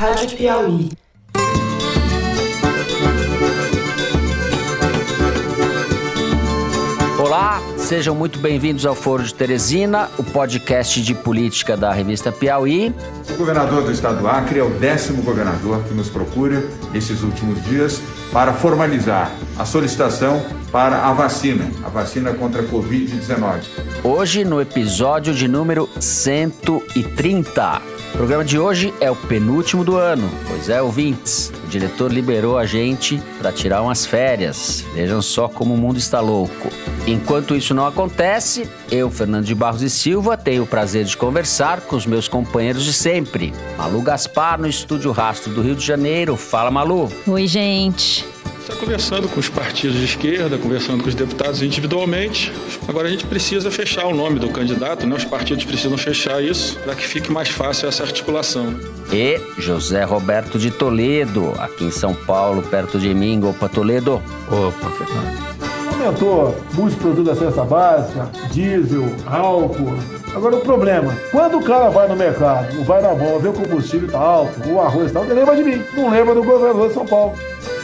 Rádio Piauí. Olá, sejam muito bem-vindos ao Foro de Teresina, o podcast de política da revista Piauí. O governador do estado do Acre é o décimo governador que nos procura nesses últimos dias para formalizar a solicitação para a vacina, a vacina contra a Covid-19. Hoje, no episódio de número 130. O programa de hoje é o penúltimo do ano, pois é, ouvintes. O diretor liberou a gente para tirar umas férias. Vejam só como o mundo está louco. Enquanto isso não acontece, eu, Fernando de Barros e Silva, tenho o prazer de conversar com os meus companheiros de sempre. Malu Gaspar, no Estúdio Rastro do Rio de Janeiro. Fala, Malu. Oi, gente está conversando com os partidos de esquerda, conversando com os deputados individualmente. Agora a gente precisa fechar o nome do candidato, né? Os partidos precisam fechar isso para que fique mais fácil essa articulação. E José Roberto de Toledo, aqui em São Paulo, perto de mim. Opa, Toledo. Opa, Fernando. Aumentou muitos produtos da cesta básica, diesel, álcool. Agora o problema, quando o cara vai no mercado, vai na mão, vê o combustível tá alto, o arroz está alto, ele lembra de mim, não lembra do governador de São Paulo.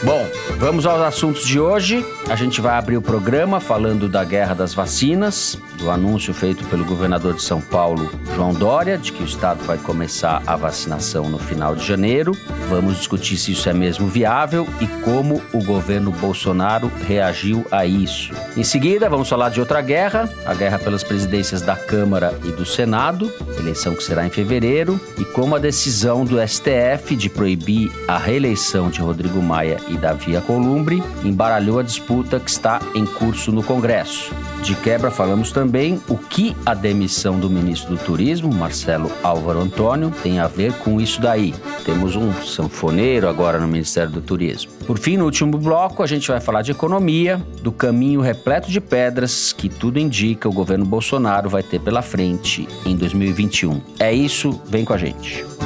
Bom, vamos aos assuntos de hoje. A gente vai abrir o programa falando da guerra das vacinas, do anúncio feito pelo governador de São Paulo, João Dória, de que o estado vai começar a vacinação no final de janeiro. Vamos discutir se isso é mesmo viável e como o governo Bolsonaro reagiu a isso. Em seguida, vamos falar de outra guerra, a guerra pelas presidências da Câmara e do Senado, eleição que será em fevereiro, e como a decisão do STF de proibir a reeleição de Rodrigo Maia e Davi Alcolumbre embaralhou a disputa que está em curso no Congresso. De quebra, falamos também o que a demissão do ministro do Turismo, Marcelo Álvaro Antônio, tem a ver com isso daí. Temos um sanfoneiro agora no Ministério do Turismo. Por fim, no último bloco, a gente vai falar de economia, do caminho repleto de pedras que tudo indica o governo Bolsonaro vai ter pela frente em 2021. É isso, vem com a gente.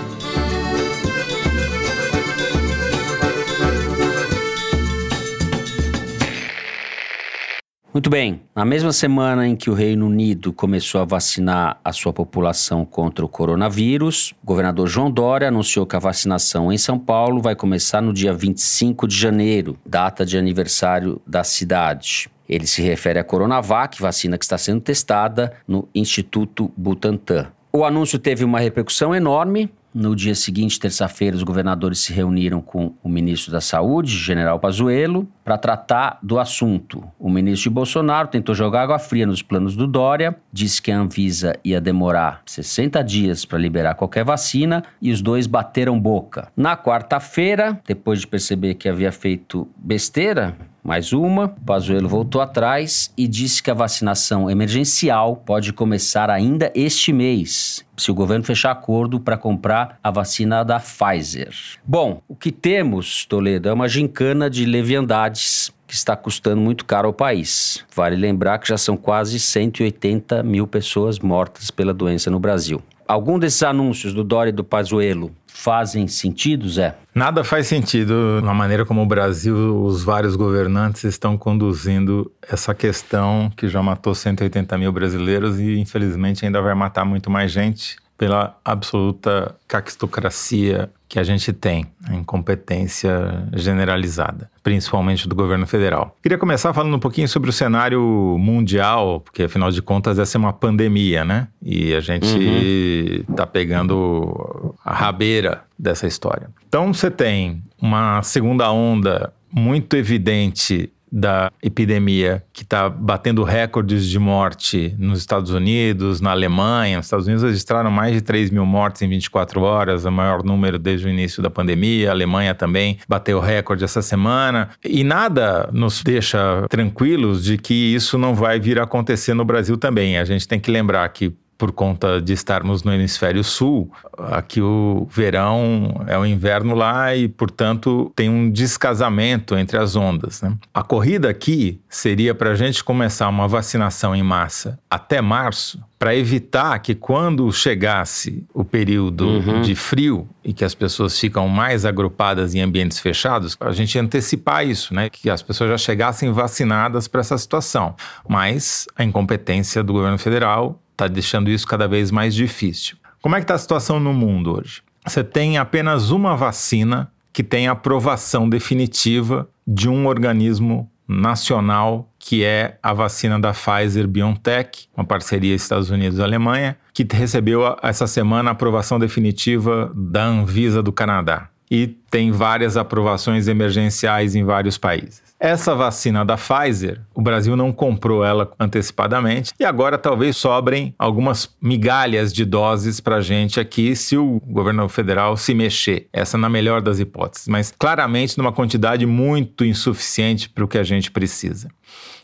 Muito bem. Na mesma semana em que o Reino Unido começou a vacinar a sua população contra o coronavírus, o governador João Dória anunciou que a vacinação em São Paulo vai começar no dia 25 de janeiro, data de aniversário da cidade. Ele se refere à Coronavac, vacina que está sendo testada no Instituto Butantan. O anúncio teve uma repercussão enorme, no dia seguinte, terça-feira, os governadores se reuniram com o ministro da Saúde, general Pazuello, para tratar do assunto. O ministro de Bolsonaro tentou jogar água fria nos planos do Dória, disse que a Anvisa ia demorar 60 dias para liberar qualquer vacina e os dois bateram boca. Na quarta-feira, depois de perceber que havia feito besteira, mais uma, Pazuello voltou atrás e disse que a vacinação emergencial pode começar ainda este mês, se o governo fechar acordo para comprar a vacina da Pfizer. Bom, o que temos, Toledo, é uma gincana de leviandades que está custando muito caro ao país. Vale lembrar que já são quase 180 mil pessoas mortas pela doença no Brasil. Algum desses anúncios do Dória e do Pazuello fazem sentido, Zé? Nada faz sentido na maneira como o Brasil, os vários governantes estão conduzindo essa questão que já matou 180 mil brasileiros e infelizmente ainda vai matar muito mais gente pela absoluta caquistocracia que a gente tem, a incompetência generalizada, principalmente do governo federal. Queria começar falando um pouquinho sobre o cenário mundial, porque afinal de contas essa é uma pandemia, né? E a gente está uhum. pegando a rabeira dessa história. Então você tem uma segunda onda muito evidente da epidemia que está batendo recordes de morte nos Estados Unidos, na Alemanha. Os Estados Unidos registraram mais de 3 mil mortes em 24 horas, o maior número desde o início da pandemia. A Alemanha também bateu recorde essa semana. E nada nos deixa tranquilos de que isso não vai vir a acontecer no Brasil também. A gente tem que lembrar que por conta de estarmos no hemisfério sul, aqui o verão é o inverno lá e, portanto, tem um descasamento entre as ondas. Né? A corrida aqui seria para a gente começar uma vacinação em massa até março, para evitar que quando chegasse o período uhum. de frio e que as pessoas ficam mais agrupadas em ambientes fechados, a gente antecipar isso, né? Que as pessoas já chegassem vacinadas para essa situação. Mas a incompetência do governo federal está deixando isso cada vez mais difícil. Como é que está a situação no mundo hoje? você tem apenas uma vacina que tem aprovação definitiva de um organismo nacional, que é a vacina da Pfizer BioNTech, uma parceria Estados Unidos-Alemanha, que recebeu essa semana a aprovação definitiva da Anvisa do Canadá e tem várias aprovações emergenciais em vários países. Essa vacina da Pfizer, o Brasil não comprou ela antecipadamente e agora talvez sobrem algumas migalhas de doses para a gente aqui se o governo federal se mexer. Essa na melhor das hipóteses, mas claramente numa quantidade muito insuficiente para o que a gente precisa.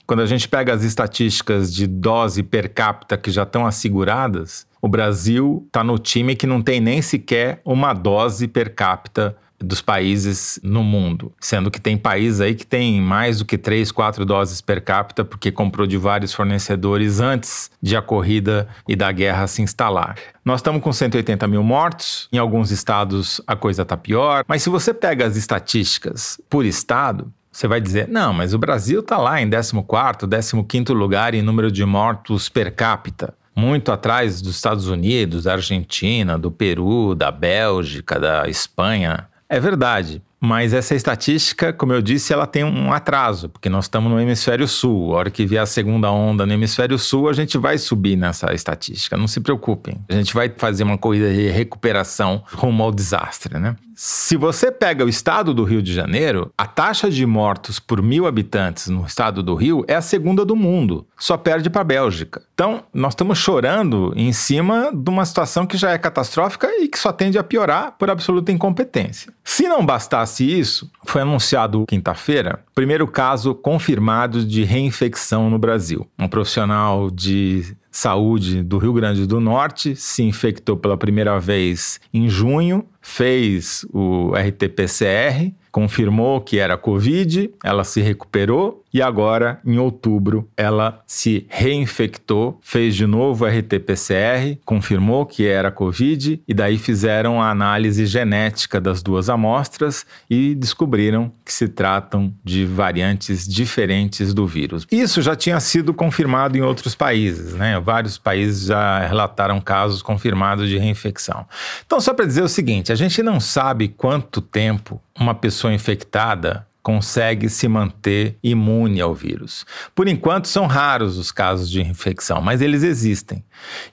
Quando a gente pega as estatísticas de dose per capita que já estão asseguradas, o Brasil está no time que não tem nem sequer uma dose per capita dos países no mundo, sendo que tem países aí que tem mais do que 3, 4 doses per capita porque comprou de vários fornecedores antes de a corrida e da guerra se instalar. Nós estamos com 180 mil mortos, em alguns estados a coisa está pior, mas se você pega as estatísticas por estado, você vai dizer, não, mas o Brasil está lá em 14º, 15º lugar em número de mortos per capita muito atrás dos Estados Unidos, da Argentina, do Peru, da Bélgica, da Espanha. É verdade. Mas essa estatística, como eu disse, ela tem um atraso, porque nós estamos no hemisfério sul. A hora que vier a segunda onda no hemisfério sul, a gente vai subir nessa estatística. Não se preocupem. A gente vai fazer uma corrida de recuperação rumo ao desastre, né? Se você pega o estado do Rio de Janeiro, a taxa de mortos por mil habitantes no estado do Rio é a segunda do mundo, só perde para a Bélgica. Então, nós estamos chorando em cima de uma situação que já é catastrófica e que só tende a piorar por absoluta incompetência. Se não bastasse isso, foi anunciado quinta-feira o primeiro caso confirmado de reinfecção no Brasil. Um profissional de saúde do Rio Grande do Norte se infectou pela primeira vez em junho, fez o RT-PCR, confirmou que era Covid, ela se recuperou e agora, em outubro, ela se reinfectou, fez de novo RT-PCR, confirmou que era Covid e daí fizeram a análise genética das duas amostras e descobriram que se tratam de variantes diferentes do vírus. Isso já tinha sido confirmado em outros países, né? Vários países já relataram casos confirmados de reinfecção. Então, só para dizer o seguinte, gente não sabe quanto tempo uma pessoa infectada consegue se manter imune ao vírus. Por enquanto, são raros os casos de infecção, mas eles existem.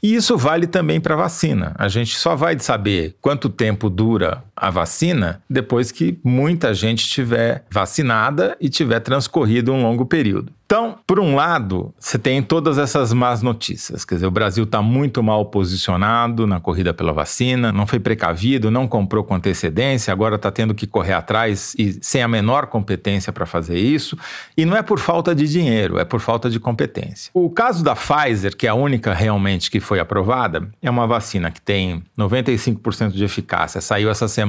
E isso vale também para a vacina. A gente só vai saber quanto tempo dura a vacina depois que muita gente estiver vacinada e tiver transcorrido um longo período. Então, por um lado, você tem todas essas más notícias. Quer dizer, o Brasil está muito mal posicionado na corrida pela vacina, não foi precavido, não comprou com antecedência, agora está tendo que correr atrás e sem a menor competência para fazer isso. E não é por falta de dinheiro, é por falta de competência. O caso da Pfizer, que é a única realmente que foi aprovada, é uma vacina que tem 95% de eficácia. Saiu essa semana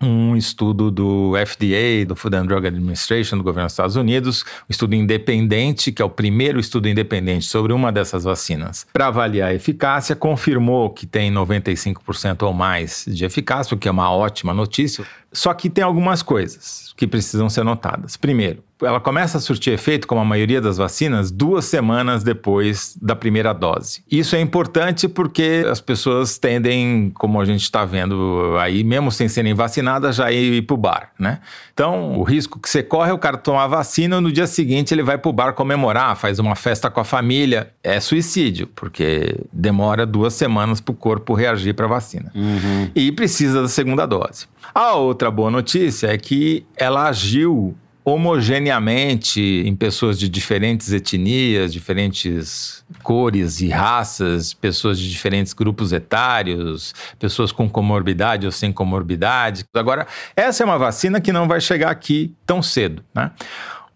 um estudo do FDA, do Food and Drug Administration, do governo dos Estados Unidos, um estudo independente, que é o primeiro estudo independente sobre uma dessas vacinas, para avaliar a eficácia, confirmou que tem 95% ou mais de eficácia, o que é uma ótima notícia. Só que tem algumas coisas que precisam ser notadas. Primeiro, ela começa a surtir efeito, como a maioria das vacinas, duas semanas depois da primeira dose. Isso é importante porque as pessoas tendem, como a gente está vendo aí, mesmo sem serem vacinadas, já ir para o bar, né? Então, o risco que você corre é o cara tomar a vacina no dia seguinte ele vai para o bar comemorar, faz uma festa com a família. É suicídio, porque demora duas semanas para o corpo reagir para a vacina. Uhum. E precisa da segunda dose. A outra boa notícia é que ela agiu homogeneamente em pessoas de diferentes etnias, diferentes cores e raças, pessoas de diferentes grupos etários, pessoas com comorbidade ou sem comorbidade. Agora, essa é uma vacina que não vai chegar aqui tão cedo, né?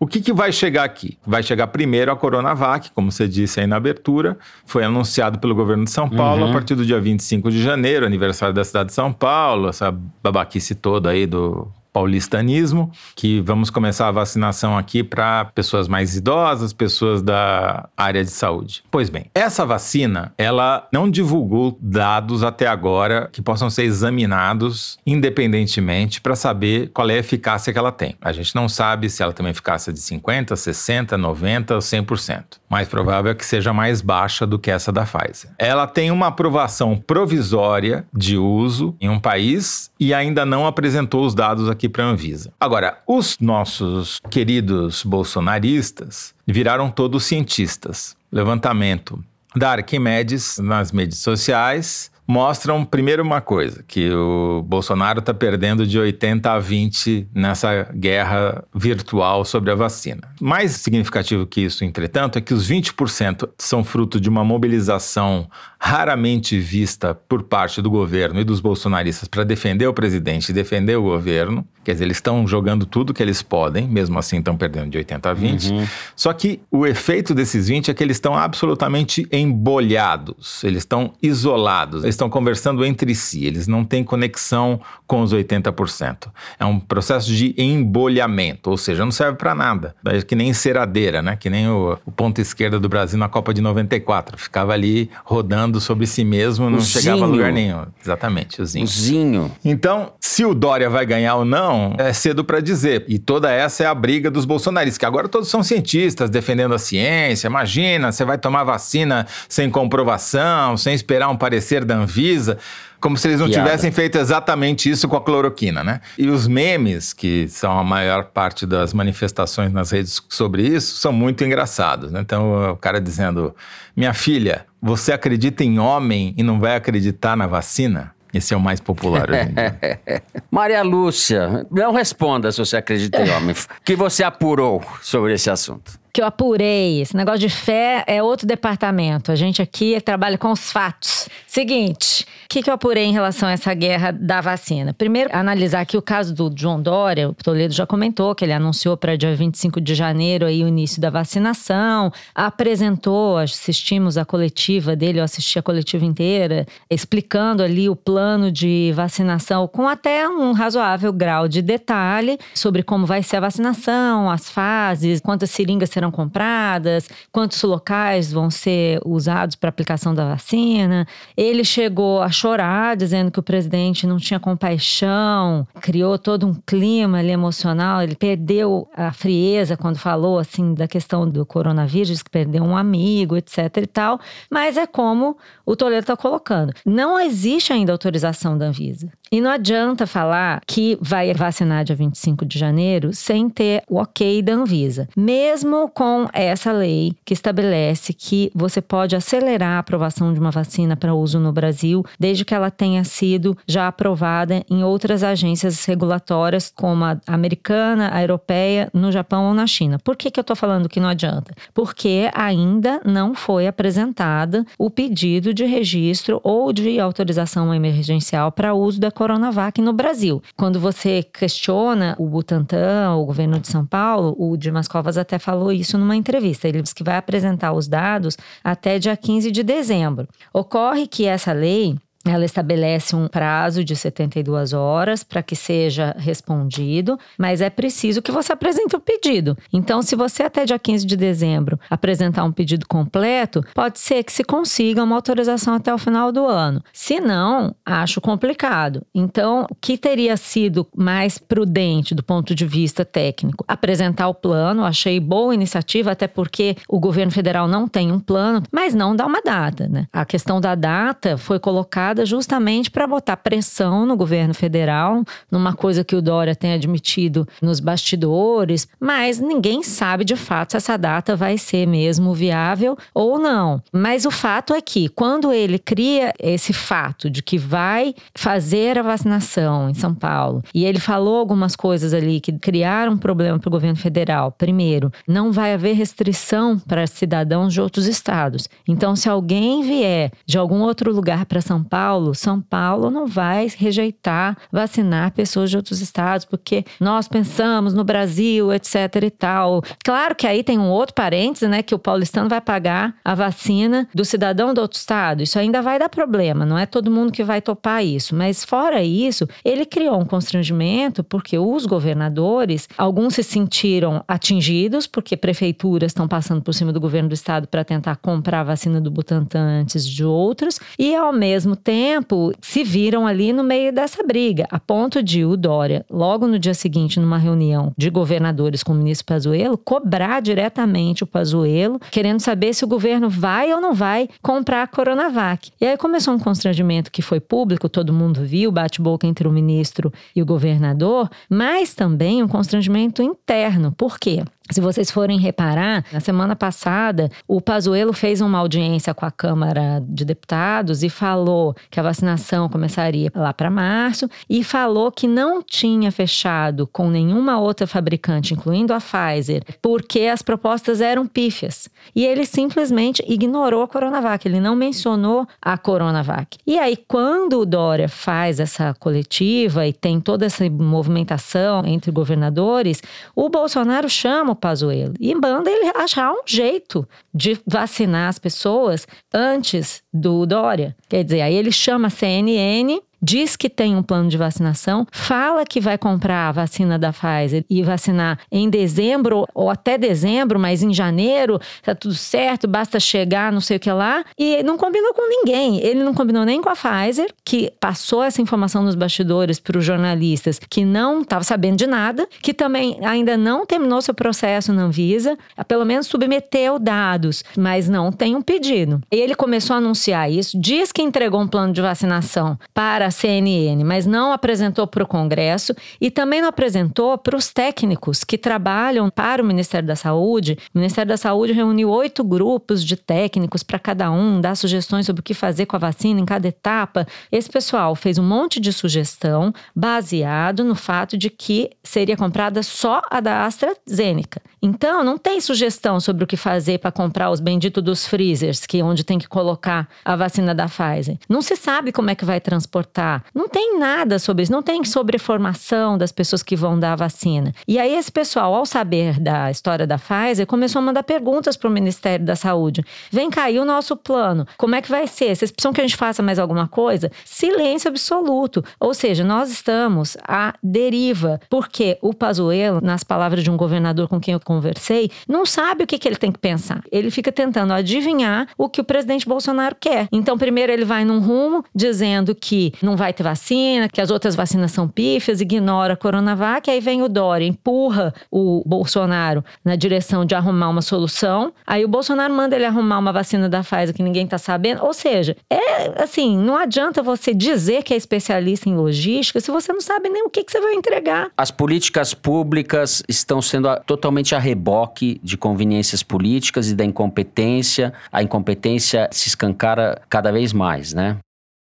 O que, que, vai chegar aqui? Vai chegar primeiro a Coronavac, como você disse aí na abertura, foi anunciado pelo governo de São Paulo uhum. a partir do dia 25 de janeiro, aniversário da cidade de São Paulo, essa babaquice toda aí do paulistanismo, que vamos começar a vacinação aqui para pessoas mais idosas, pessoas da área de saúde. Pois bem, essa vacina, ela não divulgou dados até agora que possam ser examinados independentemente para saber qual é a eficácia que ela tem. A gente não sabe se ela tem uma eficácia de 50, 60, 90 ou 100%. Mais provável é que seja mais baixa do que essa da Pfizer. Ela tem uma aprovação provisória de uso em um país e ainda não apresentou os dados aqui para a Anvisa. Agora, os nossos queridos bolsonaristas viraram todos cientistas. Levantamento da Arquimedes nas mídias sociais mostram primeiro uma coisa, que o Bolsonaro está perdendo de 80 a 20 nessa guerra virtual sobre a vacina. Mais significativo que isso, entretanto, é que os 20% são fruto de uma mobilização raramente vista por parte do governo e dos bolsonaristas para defender o presidente e defender o governo. Quer dizer, eles estão jogando tudo que eles podem, mesmo assim estão perdendo de 80 a 20. Uhum. Só que o efeito desses 20 é que eles estão absolutamente embolhados, eles estão isolados, eles estão conversando entre si, eles não têm conexão com os 80%. É um processo de embolhamento, ou seja, não serve para nada. É que nem ceradeira, né? Que nem o, o ponto esquerda do Brasil na Copa de 94. Ficava ali rodando sobre si mesmo, não o chegava zinho. a lugar nenhum. Exatamente, o Zinho. O Zinho. Então, se o Dória vai ganhar ou não, é cedo para dizer. E toda essa é a briga dos bolsonaristas, que agora todos são cientistas defendendo a ciência. Imagina, você vai tomar vacina sem comprovação, sem esperar um parecer da Anvisa como se eles não Piada. tivessem feito exatamente isso com a cloroquina, né? E os memes, que são a maior parte das manifestações nas redes sobre isso, são muito engraçados, né? Então, o cara dizendo: Minha filha, você acredita em homem e não vai acreditar na vacina? Esse é o mais popular hoje em dia. Maria Lúcia, não responda se você acredita em homem. que você apurou sobre esse assunto? Que eu apurei. Esse negócio de fé é outro departamento. A gente aqui trabalha com os fatos. Seguinte, o que, que eu apurei em relação a essa guerra da vacina? Primeiro, analisar aqui o caso do João Dória. O Toledo já comentou que ele anunciou para dia 25 de janeiro aí o início da vacinação. Apresentou, assistimos a coletiva dele, eu assisti a coletiva inteira, explicando ali o plano de vacinação com até um razoável grau de detalhe sobre como vai ser a vacinação, as fases, quantas seringas serão serão compradas, quantos locais vão ser usados para aplicação da vacina. Ele chegou a chorar, dizendo que o presidente não tinha compaixão, criou todo um clima ali emocional. Ele perdeu a frieza quando falou assim da questão do coronavírus, que perdeu um amigo, etc e tal. Mas é como o Toledo está colocando. Não existe ainda autorização da Anvisa. E não adianta falar que vai vacinar dia 25 de janeiro sem ter o ok da Anvisa. Mesmo com essa lei que estabelece que você pode acelerar a aprovação de uma vacina para uso no Brasil, desde que ela tenha sido já aprovada em outras agências regulatórias, como a americana, a europeia, no Japão ou na China. Por que, que eu estou falando que não adianta? Porque ainda não foi apresentada o pedido de registro ou de autorização emergencial para uso da Coronavac no Brasil. Quando você questiona o Butantan, o governo de São Paulo, o Dimas Covas até falou isso numa entrevista. Ele disse que vai apresentar os dados até dia 15 de dezembro. Ocorre que essa lei ela estabelece um prazo de 72 horas para que seja respondido, mas é preciso que você apresente o pedido. Então, se você até dia 15 de dezembro apresentar um pedido completo, pode ser que se consiga uma autorização até o final do ano. Se não, acho complicado. Então, o que teria sido mais prudente do ponto de vista técnico? Apresentar o plano, achei boa iniciativa, até porque o governo federal não tem um plano, mas não dá uma data, né? A questão da data foi colocada justamente para botar pressão no governo federal, numa coisa que o Dória tem admitido nos bastidores, mas ninguém sabe de fato se essa data vai ser mesmo viável ou não. Mas o fato é que quando ele cria esse fato de que vai fazer a vacinação em São Paulo, e ele falou algumas coisas ali que criaram um problema para o governo federal. Primeiro, não vai haver restrição para cidadãos de outros estados. Então, se alguém vier de algum outro lugar para São Paulo, Paulo. São Paulo não vai rejeitar vacinar pessoas de outros estados, porque nós pensamos no Brasil, etc e tal. Claro que aí tem um outro parêntese, né, que o paulistano vai pagar a vacina do cidadão do outro estado. Isso ainda vai dar problema, não é todo mundo que vai topar isso. Mas fora isso, ele criou um constrangimento porque os governadores, alguns se sentiram atingidos porque prefeituras estão passando por cima do governo do estado para tentar comprar a vacina do Butantan antes de outros e ao mesmo tempo se viram ali no meio dessa briga, a ponto de o Dória, logo no dia seguinte, numa reunião de governadores com o ministro Pazuello, cobrar diretamente o Pazuello, querendo saber se o governo vai ou não vai comprar a Coronavac. E aí começou um constrangimento que foi público, todo mundo viu, bate-boca entre o ministro e o governador, mas também um constrangimento interno. Por quê? Se vocês forem reparar, na semana passada, o Pazuello fez uma audiência com a Câmara de Deputados e falou que a vacinação começaria lá para março e falou que não tinha fechado com nenhuma outra fabricante, incluindo a Pfizer, porque as propostas eram pífias. E ele simplesmente ignorou a Coronavac, ele não mencionou a Coronavac. E aí, quando o Dória faz essa coletiva e tem toda essa movimentação entre governadores, o Bolsonaro chama Pazuello e manda ele achar um jeito de vacinar as pessoas antes do Dória. Quer dizer, aí ele chama a CNN diz que tem um plano de vacinação, fala que vai comprar a vacina da Pfizer e vacinar em dezembro ou até dezembro, mas em janeiro tá tudo certo, basta chegar, não sei o que lá, e não combinou com ninguém. Ele não combinou nem com a Pfizer, que passou essa informação nos bastidores para os jornalistas que não estava sabendo de nada, que também ainda não terminou seu processo na Anvisa, pelo menos submeteu dados, mas não tem um pedido. Ele começou a anunciar isso, diz que entregou um plano de vacinação para CNN, mas não apresentou para o Congresso e também não apresentou para os técnicos que trabalham para o Ministério da Saúde. O Ministério da Saúde reuniu oito grupos de técnicos para cada um dar sugestões sobre o que fazer com a vacina em cada etapa. Esse pessoal fez um monte de sugestão baseado no fato de que seria comprada só a da AstraZeneca. Então, não tem sugestão sobre o que fazer para comprar os benditos dos freezers, que é onde tem que colocar a vacina da Pfizer. Não se sabe como é que vai transportar. Não tem nada sobre isso, não tem sobreformação das pessoas que vão dar a vacina. E aí esse pessoal, ao saber da história da Pfizer, começou a mandar perguntas para o Ministério da Saúde. Vem cair o nosso plano. Como é que vai ser? Vocês precisam que a gente faça mais alguma coisa? Silêncio absoluto. Ou seja, nós estamos à deriva, porque o Pazuello, nas palavras de um governador com quem eu conversei, não sabe o que, que ele tem que pensar. Ele fica tentando adivinhar o que o presidente Bolsonaro quer. Então, primeiro ele vai num rumo dizendo que não vai ter vacina, que as outras vacinas são pífias, ignora a Coronavac, aí vem o Dória, empurra o Bolsonaro na direção de arrumar uma solução. Aí o Bolsonaro manda ele arrumar uma vacina da Pfizer que ninguém tá sabendo. Ou seja, é assim, não adianta você dizer que é especialista em logística se você não sabe nem o que, que você vai entregar. As políticas públicas estão sendo totalmente a reboque de conveniências políticas e da incompetência. A incompetência se escancara cada vez mais, né?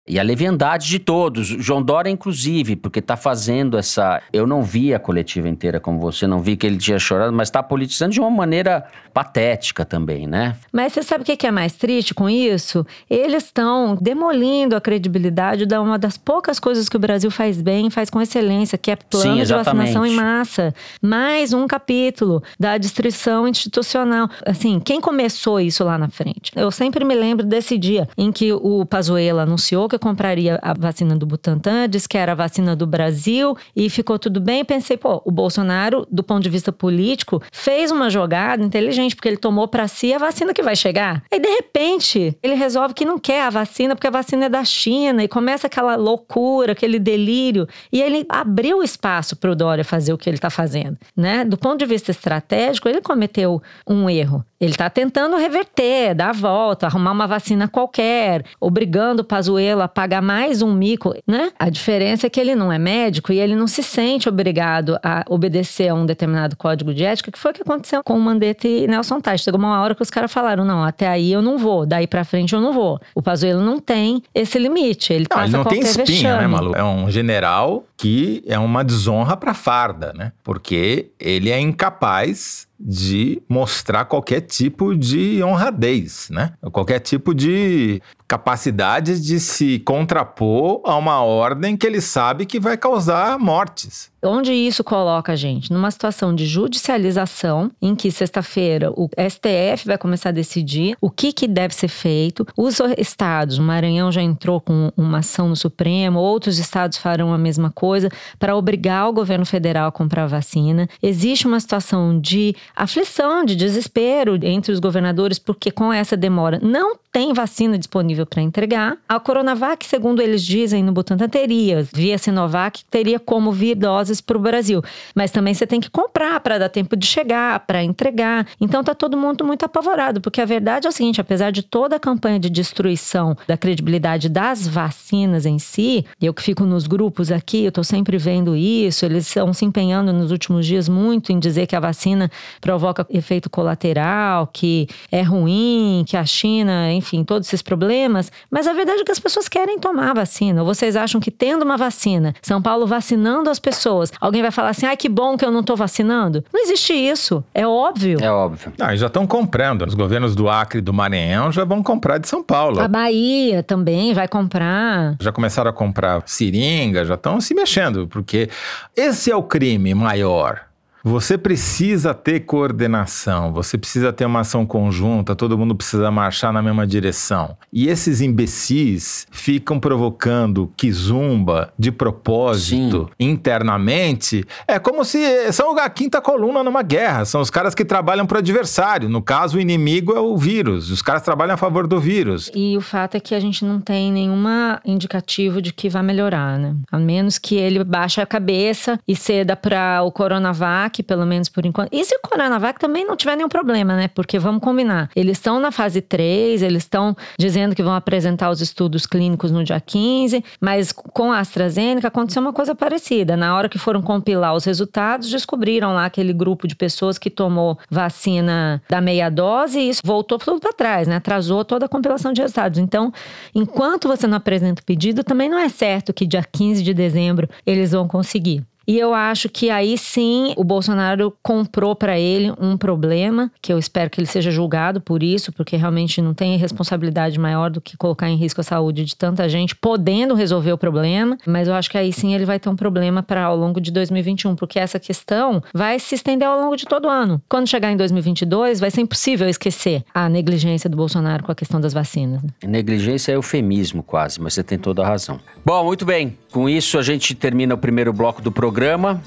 E a leviandade de todos, João Dória inclusive, porque está fazendo essa. Eu não vi a coletiva inteira como você, não vi que ele tinha chorado, mas está politizando de uma maneira patética também, né? Mas você sabe o que é mais triste com isso? Eles estão demolindo a credibilidade da uma das poucas coisas que o Brasil faz bem, faz com excelência, que é plano Sim, de vacinação em massa. Mais um capítulo da destruição institucional. Assim, quem começou isso lá na frente? Eu sempre me lembro desse dia em que o Pazuello anunciou que eu compraria a vacina do Butantan, disse que era a vacina do Brasil e ficou tudo bem. Pensei, pô, o Bolsonaro, do ponto de vista político, fez uma jogada inteligente, porque ele tomou para si a vacina que vai chegar. Aí, de repente, ele resolve que não quer a vacina, porque a vacina é da China, e começa aquela loucura, aquele delírio. E ele abriu espaço para o Dória fazer o que ele está fazendo, né? Do ponto de vista estratégico, ele cometeu um erro. Ele está tentando reverter, dar a volta, arrumar uma vacina qualquer, obrigando o Pazuello a pagar mais um mico, né? A diferença é que ele não é médico e ele não se sente obrigado a obedecer a um determinado código de ética, que foi o que aconteceu com o Mandetta e Nelson Tais. Chegou uma hora que os caras falaram, não, até aí eu não vou, daí para frente eu não vou. O Pazuello não tem esse limite, ele não, passa ele não tem espinha, vexame. né, Malu? É um general que é uma desonra para farda, né? Porque ele é incapaz de mostrar qualquer tipo de honradez, né? Qualquer tipo de capacidade de se contrapor a uma ordem que ele sabe que vai causar mortes. Onde isso coloca a gente? Numa situação de judicialização, em que sexta-feira o STF vai começar a decidir o que, que deve ser feito. Os estados, o Maranhão já entrou com uma ação no Supremo, outros estados farão a mesma coisa para obrigar o governo federal a comprar vacina. Existe uma situação de aflição, de desespero entre os governadores, porque com essa demora não tem vacina disponível para entregar. A Coronavac, segundo eles dizem no Butantan, teria, via Sinovac, teria como vir doses para o Brasil. Mas também você tem que comprar para dar tempo de chegar, para entregar. Então tá todo mundo muito apavorado, porque a verdade é o seguinte: apesar de toda a campanha de destruição da credibilidade das vacinas em si, eu que fico nos grupos aqui, eu tô sempre vendo isso, eles estão se empenhando nos últimos dias muito em dizer que a vacina provoca efeito colateral, que é ruim, que a China, enfim, todos esses problemas. Mas a verdade é que as pessoas querem tomar a vacina. Ou vocês acham que tendo uma vacina, São Paulo vacinando as pessoas, alguém vai falar assim: ai, que bom que eu não tô vacinando? Não existe isso. É óbvio. É óbvio. Ah, e já estão comprando. Os governos do Acre e do Maranhão já vão comprar de São Paulo. A Bahia também vai comprar. Já começaram a comprar seringa, já estão se mexendo, porque esse é o crime maior. Você precisa ter coordenação, você precisa ter uma ação conjunta, todo mundo precisa marchar na mesma direção. E esses imbecis ficam provocando quizumba de propósito Sim. internamente. É como se são a quinta coluna numa guerra, são os caras que trabalham para o adversário. No caso, o inimigo é o vírus, os caras trabalham a favor do vírus. E o fato é que a gente não tem nenhuma indicativo de que vai melhorar, né? A menos que ele baixe a cabeça e ceda para o Coronavac, pelo menos por enquanto. E se o Coronavac também não tiver nenhum problema, né? Porque vamos combinar, eles estão na fase 3, eles estão dizendo que vão apresentar os estudos clínicos no dia 15, mas com a AstraZeneca aconteceu uma coisa parecida. Na hora que foram compilar os resultados, descobriram lá aquele grupo de pessoas que tomou vacina da meia dose e isso voltou tudo para trás, né? Atrasou toda a compilação de resultados. Então, enquanto você não apresenta o pedido, também não é certo que dia 15 de dezembro eles vão conseguir. E eu acho que aí sim o Bolsonaro comprou para ele um problema, que eu espero que ele seja julgado por isso, porque realmente não tem responsabilidade maior do que colocar em risco a saúde de tanta gente, podendo resolver o problema. Mas eu acho que aí sim ele vai ter um problema para ao longo de 2021, porque essa questão vai se estender ao longo de todo o ano. Quando chegar em 2022, vai ser impossível esquecer a negligência do Bolsonaro com a questão das vacinas. né? Negligência é eufemismo quase, mas você tem toda a razão. Bom, muito bem. Com isso, a gente termina o primeiro bloco do programa.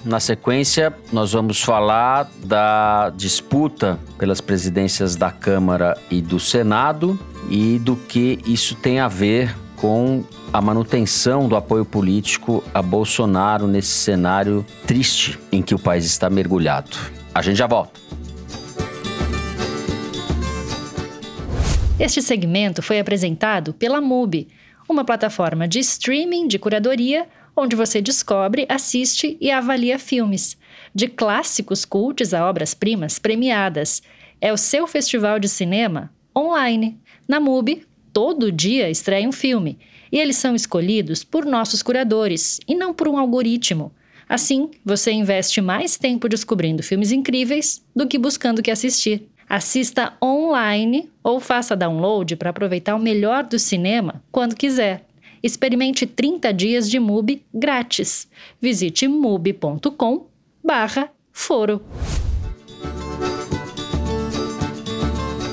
Na sequência, nós vamos falar da disputa pelas presidências da Câmara e do Senado e do que isso tem a ver com a manutenção do apoio político a Bolsonaro nesse cenário triste em que o país está mergulhado. A gente já volta. Este segmento foi apresentado pela MUBI, uma plataforma de streaming de curadoria onde você descobre, assiste e avalia filmes, de clássicos cultos a obras-primas premiadas. É o seu festival de cinema online. Na MUBI, todo dia estreia um filme, e eles são escolhidos por nossos curadores e não por um algoritmo. Assim, você investe mais tempo descobrindo filmes incríveis do que buscando o que assistir. Assista online ou faça download para aproveitar o melhor do cinema quando quiser. Experimente 30 dias de MUBI grátis. Visite mubi.com barra foro.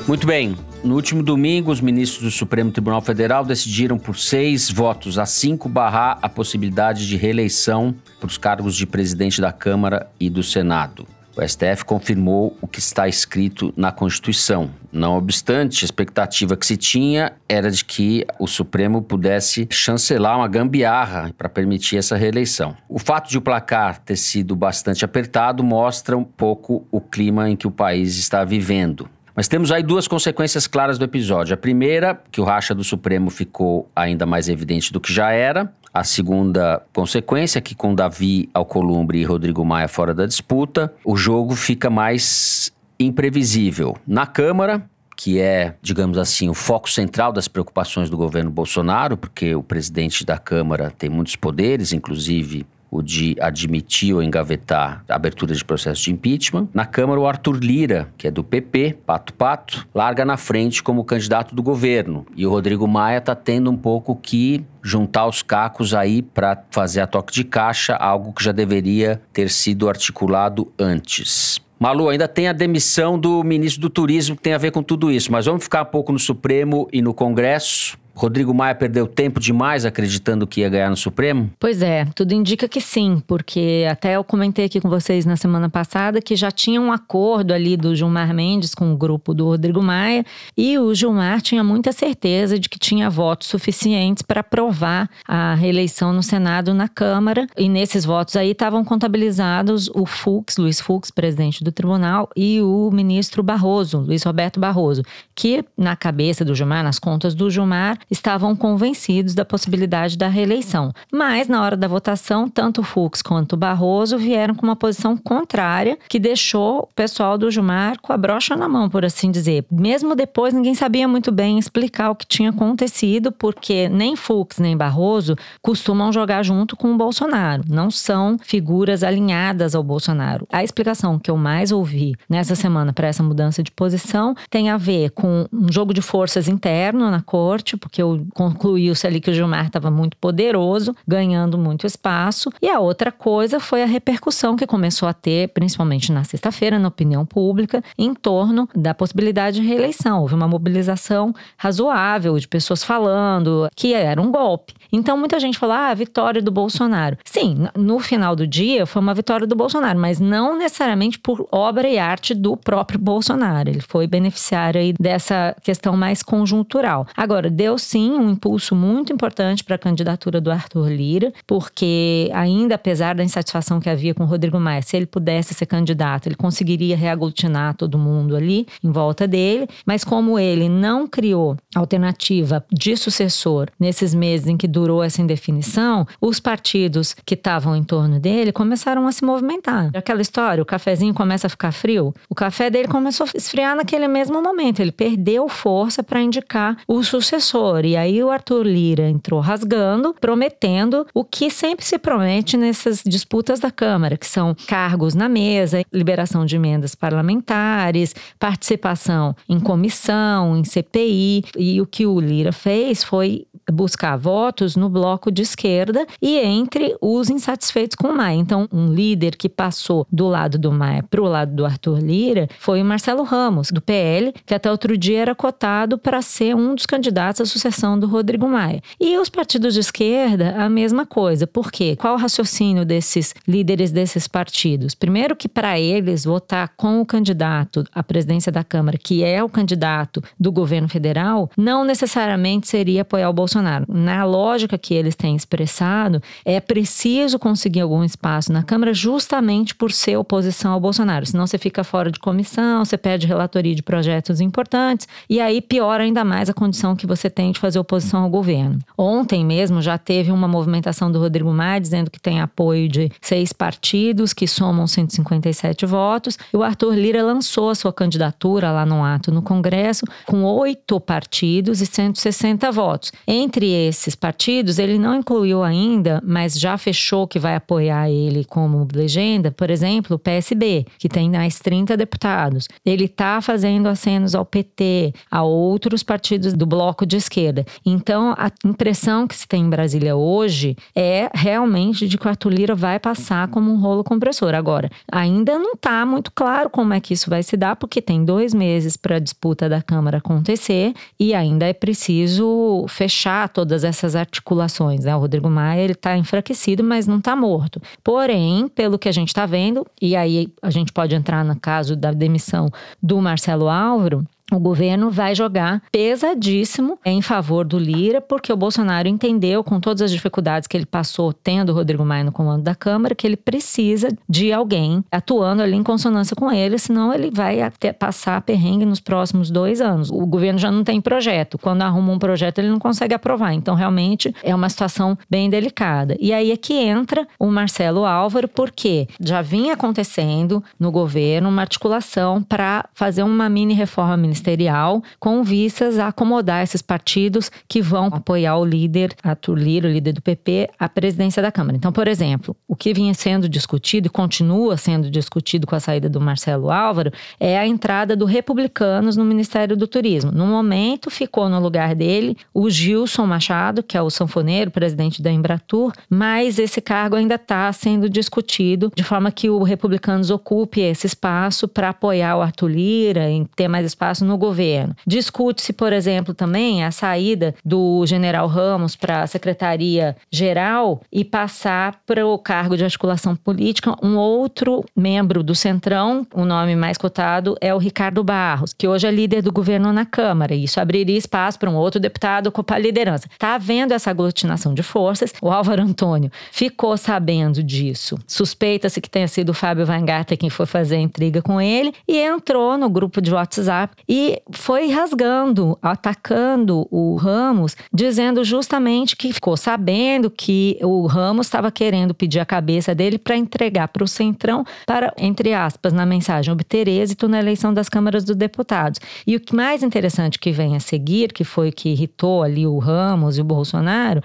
Muito bem. No último domingo, os ministros do Supremo Tribunal Federal decidiram por seis votos a cinco barrar a possibilidade de reeleição para os cargos de presidente da Câmara e do Senado. O STF confirmou o que está escrito na Constituição. Não obstante, a expectativa que se tinha era de que o Supremo pudesse chancelar uma gambiarra para permitir essa reeleição. O fato de o placar ter sido bastante apertado mostra um pouco o clima em que o país está vivendo. Mas temos aí duas consequências claras do episódio. A primeira, que o racha do Supremo ficou ainda mais evidente do que já era. A segunda consequência, que com Davi Alcolumbre e Rodrigo Maia fora da disputa, o jogo fica mais imprevisível. Na Câmara, que é, digamos assim, o foco central das preocupações do governo Bolsonaro, porque o presidente da Câmara tem muitos poderes, inclusive o de admitir ou engavetar a abertura de processo de impeachment. Na Câmara, o Arthur Lira, que é do PP, Pato Pato, larga na frente como candidato do governo. E o Rodrigo Maia está tendo um pouco que juntar os cacos aí para fazer a toque de caixa, algo que já deveria ter sido articulado antes. Malu, ainda tem a demissão do ministro do Turismo que tem a ver com tudo isso, mas vamos ficar um pouco no Supremo e no Congresso. Rodrigo Maia perdeu tempo demais acreditando que ia ganhar no Supremo? Pois é, tudo indica que sim, porque até eu comentei aqui com vocês na semana passada que já tinha um acordo ali do Gilmar Mendes com o grupo do Rodrigo Maia e o Gilmar tinha muita certeza de que tinha votos suficientes para aprovar a reeleição no Senado na Câmara e nesses votos aí estavam contabilizados o Fux, Luiz Fux, presidente do tribunal, e o ministro Barroso, Luiz Roberto Barroso, que na cabeça do Gilmar, nas contas do Gilmar, estavam convencidos da possibilidade da reeleição. Mas, na hora da votação, tanto Fux quanto Barroso vieram com uma posição contrária, que deixou o pessoal do Gilmar com a brocha na mão, por assim dizer. Mesmo depois, ninguém sabia muito bem explicar o que tinha acontecido, porque nem Fux nem Barroso costumam jogar junto com o Bolsonaro. Não são figuras alinhadas ao Bolsonaro. A explicação que eu mais ouvi nessa semana para essa mudança de posição tem a ver com um jogo de forças interno na corte, porque porque concluiu-se ali que o Gilmar estava muito poderoso, ganhando muito espaço. E a outra coisa foi a repercussão que começou a ter, principalmente na sexta-feira, na opinião pública, em torno da possibilidade de reeleição. Houve uma mobilização razoável de pessoas falando que era um golpe. Então muita gente falou: ah, vitória do Bolsonaro. Sim, no final do dia foi uma vitória do Bolsonaro, mas não necessariamente por obra e arte do próprio Bolsonaro. Ele foi beneficiário aí dessa questão mais conjuntural. Agora, deu sim um impulso muito importante para a candidatura do Arthur Lira, porque ainda apesar da insatisfação que havia com o Rodrigo Maia, se ele pudesse ser candidato, ele conseguiria reaglutinar todo mundo ali em volta dele, mas como ele não criou alternativa de sucessor nesses meses em que durou essa indefinição, os partidos que estavam em torno dele começaram a se movimentar. Aquela história, o cafezinho começa a ficar frio, o café dele começou a esfriar naquele mesmo momento, ele perdeu força para indicar o sucessor. E aí o Arthur Lira entrou rasgando, prometendo o que sempre se promete nessas disputas da Câmara, que são cargos na mesa, liberação de emendas parlamentares, participação em comissão, em CPI. E o que o Lira fez foi buscar votos no bloco de esquerda e entre os insatisfeitos com o Maia. Então, um líder que passou do lado do Maia para o lado do Arthur Lira foi o Marcelo Ramos, do PL, que até outro dia era cotado para ser um dos candidatos à sucessão do Rodrigo Maia. E os partidos de esquerda, a mesma coisa. Por quê? Qual o raciocínio desses líderes desses partidos? Primeiro que para eles votar com o candidato à presidência da Câmara, que é o candidato do governo federal, não necessariamente seria apoiar o Bolsonaro Bolsonaro. Na lógica que eles têm expressado, é preciso conseguir algum espaço na Câmara justamente por ser oposição ao Bolsonaro. Senão você fica fora de comissão, você perde relatoria de projetos importantes e aí piora ainda mais a condição que você tem de fazer oposição ao governo. Ontem mesmo já teve uma movimentação do Rodrigo Maia dizendo que tem apoio de seis partidos que somam 157 votos. E o Arthur Lira lançou a sua candidatura lá no ato no Congresso com oito partidos e 160 votos. Em entre esses partidos, ele não incluiu ainda, mas já fechou que vai apoiar ele como legenda, por exemplo, o PSB, que tem mais 30 deputados. Ele está fazendo acenos ao PT, a outros partidos do bloco de esquerda. Então, a impressão que se tem em Brasília hoje é realmente de que o Arthur Lira vai passar como um rolo compressor. Agora, ainda não está muito claro como é que isso vai se dar, porque tem dois meses para a disputa da Câmara acontecer e ainda é preciso fechar todas essas articulações. Né? O Rodrigo Maia ele está enfraquecido, mas não está morto. Porém, pelo que a gente está vendo, e aí a gente pode entrar no caso da demissão do Marcelo Álvaro, o governo vai jogar pesadíssimo em favor do Lira, porque o Bolsonaro entendeu, com todas as dificuldades que ele passou tendo o Rodrigo Maia no comando da Câmara, que ele precisa de alguém atuando ali em consonância com ele, senão ele vai até passar perrengue nos próximos dois anos. O governo já não tem projeto. Quando arruma um projeto, ele não consegue aprovar. Então, realmente, é uma situação bem delicada. E aí é que entra o Marcelo Álvaro, porque já vinha acontecendo no governo uma articulação para fazer uma mini reforma ministerial com vistas a acomodar esses partidos que vão apoiar o líder, Arthur Lira, o líder do PP, à presidência da Câmara. Então, por exemplo, o que vinha sendo discutido e continua sendo discutido com a saída do Marcelo Álvaro é a entrada do Republicanos no Ministério do Turismo. No momento, ficou no lugar dele o Gilson Machado, que é o sanfoneiro, presidente da Embratur, mas esse cargo ainda está sendo discutido de forma que o Republicanos ocupe esse espaço para apoiar o Arthur Lira e ter mais espaço no governo. Discute-se, por exemplo, também a saída do general Ramos para a Secretaria-Geral e passar para o cargo de articulação política um outro membro do Centrão, o nome mais cotado é o Ricardo Barros, que hoje é líder do governo na Câmara. Isso abriria espaço para um outro deputado ocupar a liderança. Está havendo essa aglutinação de forças. O Álvaro Antônio ficou sabendo disso. Suspeita-se que tenha sido o Fábio Weingarten quem foi fazer a intriga com ele e entrou no grupo de WhatsApp e foi rasgando, atacando o Ramos, dizendo justamente que ficou sabendo que o Ramos estava querendo pedir a cabeça dele para entregar para o Centrão para, entre aspas, na mensagem, obter êxito na eleição das câmaras dos deputados. E o que mais interessante que vem a seguir, que foi o que irritou ali o Ramos e o Bolsonaro,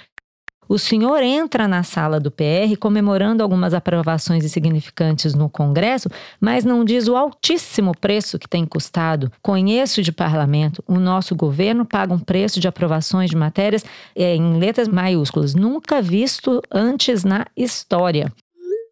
o senhor entra na sala do PR comemorando algumas aprovações insignificantes no Congresso, mas não diz o altíssimo preço que tem custado. Conheço de parlamento, o nosso governo paga um preço de aprovações de matérias é, em letras maiúsculas, nunca visto antes na história.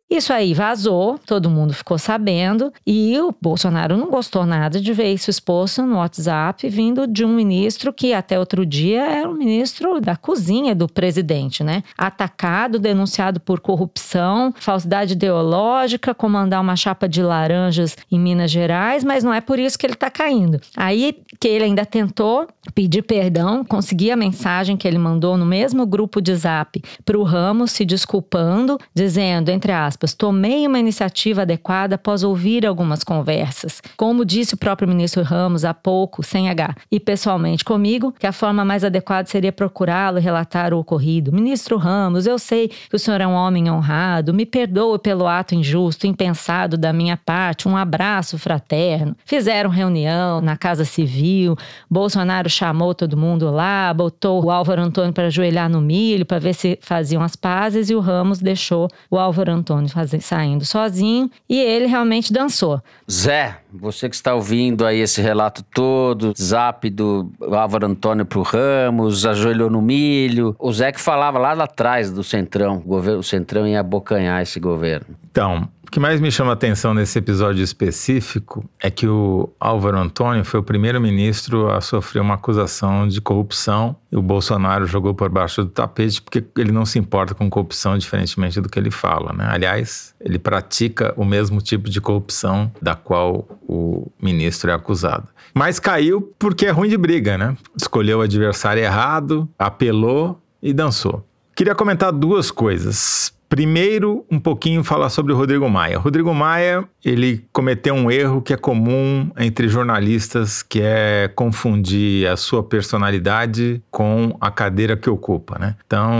Isso aí vazou, todo mundo ficou sabendo e o Bolsonaro não gostou nada de ver isso exposto no WhatsApp vindo de um ministro que até outro dia era o um ministro da cozinha do presidente, né? Atacado, denunciado por corrupção, falsidade ideológica, comandar uma chapa de laranjas em Minas Gerais, mas não é por isso que ele tá caindo. Aí que ele ainda tentou pedir perdão, conseguir a mensagem que ele mandou no mesmo grupo de Zap para o Ramos se desculpando, dizendo entre aspas aspas, tomei uma iniciativa adequada após ouvir algumas conversas. Como disse o próprio ministro Ramos há pouco, sem H, e pessoalmente comigo, que a forma mais adequada seria procurá-lo e relatar o ocorrido. Ministro Ramos, eu sei que o senhor é um homem honrado, me perdoe pelo ato injusto, impensado da minha parte, um abraço fraterno. Fizeram reunião na Casa Civil, Bolsonaro chamou todo mundo lá, botou o Álvaro Antônio para ajoelhar no milho para ver se faziam as pazes e o Ramos deixou o Álvaro Antônio saindo sozinho e ele realmente dançou. Zé, você que está ouvindo aí esse relato todo, zap do Álvaro Antônio pro Ramos, ajoelhou no milho. O Zé que falava lá atrás do Centrão, o, governo, o Centrão ia abocanhar esse governo. Então, o que mais me chama a atenção nesse episódio específico é que o Álvaro Antônio foi o primeiro ministro a sofrer uma acusação de corrupção e o Bolsonaro jogou por baixo do tapete porque ele não se importa com corrupção, diferentemente do que ele fala. Né? Aliás, ele pratica o mesmo tipo de corrupção da qual o ministro é acusado. Mas caiu porque é ruim de briga, né? Escolheu o adversário errado, apelou e dançou. Queria comentar duas coisas. Primeiro, um pouquinho falar sobre o Rodrigo Maia. Rodrigo Maia, ele cometeu um erro que é comum entre jornalistas, que é confundir a sua personalidade com a cadeira que ocupa, né? Então,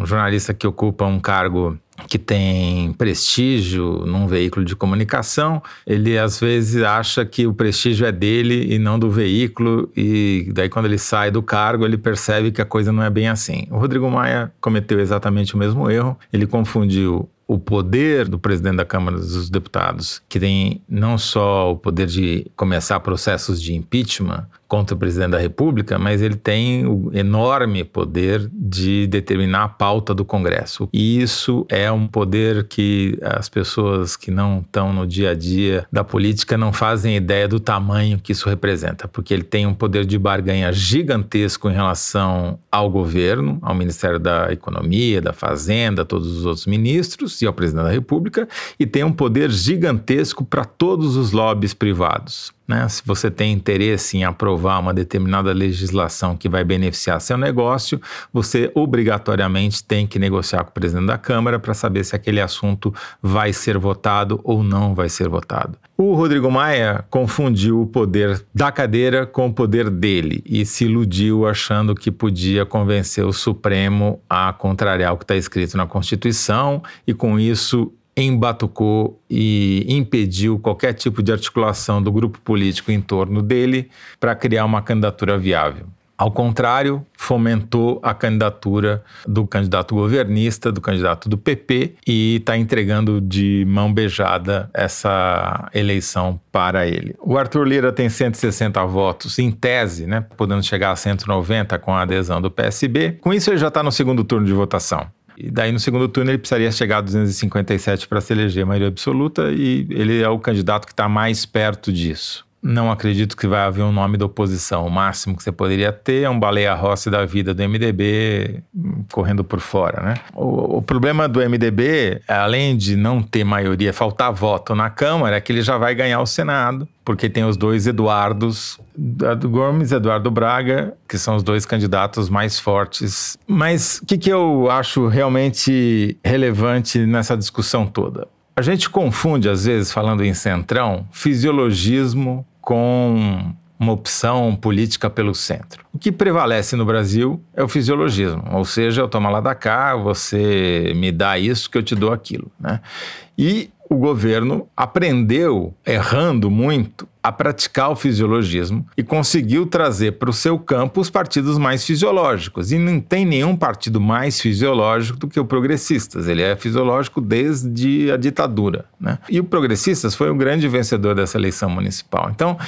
um jornalista que ocupa um cargo que tem prestígio num veículo de comunicação, ele às vezes acha que o prestígio é dele e não do veículo, e daí quando ele sai do cargo, ele percebe que a coisa não é bem assim. O Rodrigo Maia cometeu exatamente o mesmo erro, ele confundiu o poder do presidente da Câmara dos Deputados, que tem não só o poder de começar processos de impeachment, contra o presidente da República, mas ele tem o enorme poder de determinar a pauta do Congresso. E isso é um poder que as pessoas que não estão no dia a dia da política não fazem ideia do tamanho que isso representa, porque ele tem um poder de barganha gigantesco em relação ao governo, ao Ministério da Economia, da Fazenda, todos os outros ministros e ao presidente da República, e tem um poder gigantesco para todos os lobbies privados. Né? Se você tem interesse em aprovar uma determinada legislação que vai beneficiar seu negócio, você obrigatoriamente tem que negociar com o presidente da Câmara para saber se aquele assunto vai ser votado ou não vai ser votado. O Rodrigo Maia confundiu o poder da cadeira com o poder dele e se iludiu achando que podia convencer o Supremo a contrariar o que está escrito na Constituição e com isso embatucou e impediu qualquer tipo de articulação do grupo político em torno dele para criar uma candidatura viável. Ao contrário, fomentou a candidatura do candidato governista, do candidato do PP, e está entregando de mão beijada essa eleição para ele. O Arthur Lira tem 160 votos em tese, né, podendo chegar a 190 com a adesão do PSB. Com isso, ele já está no segundo turno de votação. E daí no segundo turno ele precisaria chegar a 257 para se eleger maioria absoluta e ele é o candidato que está mais perto disso. Não acredito que vai haver um nome da oposição. O máximo que você poderia ter é um baleia rossi da vida do MDB correndo por fora, né? O, o, problema do MDB, além de não ter maioria, faltar voto na Câmara, é que ele já vai ganhar o Senado, porque tem os dois Eduardos, Eduardo Gomes e Eduardo Braga, que são os dois candidatos mais fortes. Mas o que, que eu acho realmente relevante nessa discussão toda? A gente confunde, às vezes, falando em centrão, fisiologismo com uma opção política pelo centro. O que prevalece no Brasil é o fisiologismo, ou seja, eu tomo lá da cá, você me dá isso que eu te dou aquilo, né? E o governo aprendeu, errando muito, a praticar o fisiologismo e conseguiu trazer para o seu campo os partidos mais fisiológicos. E não tem nenhum partido mais fisiológico do que o Progressistas. Ele é fisiológico desde a ditadura. Né? E o Progressistas foi o grande vencedor dessa eleição municipal. Então,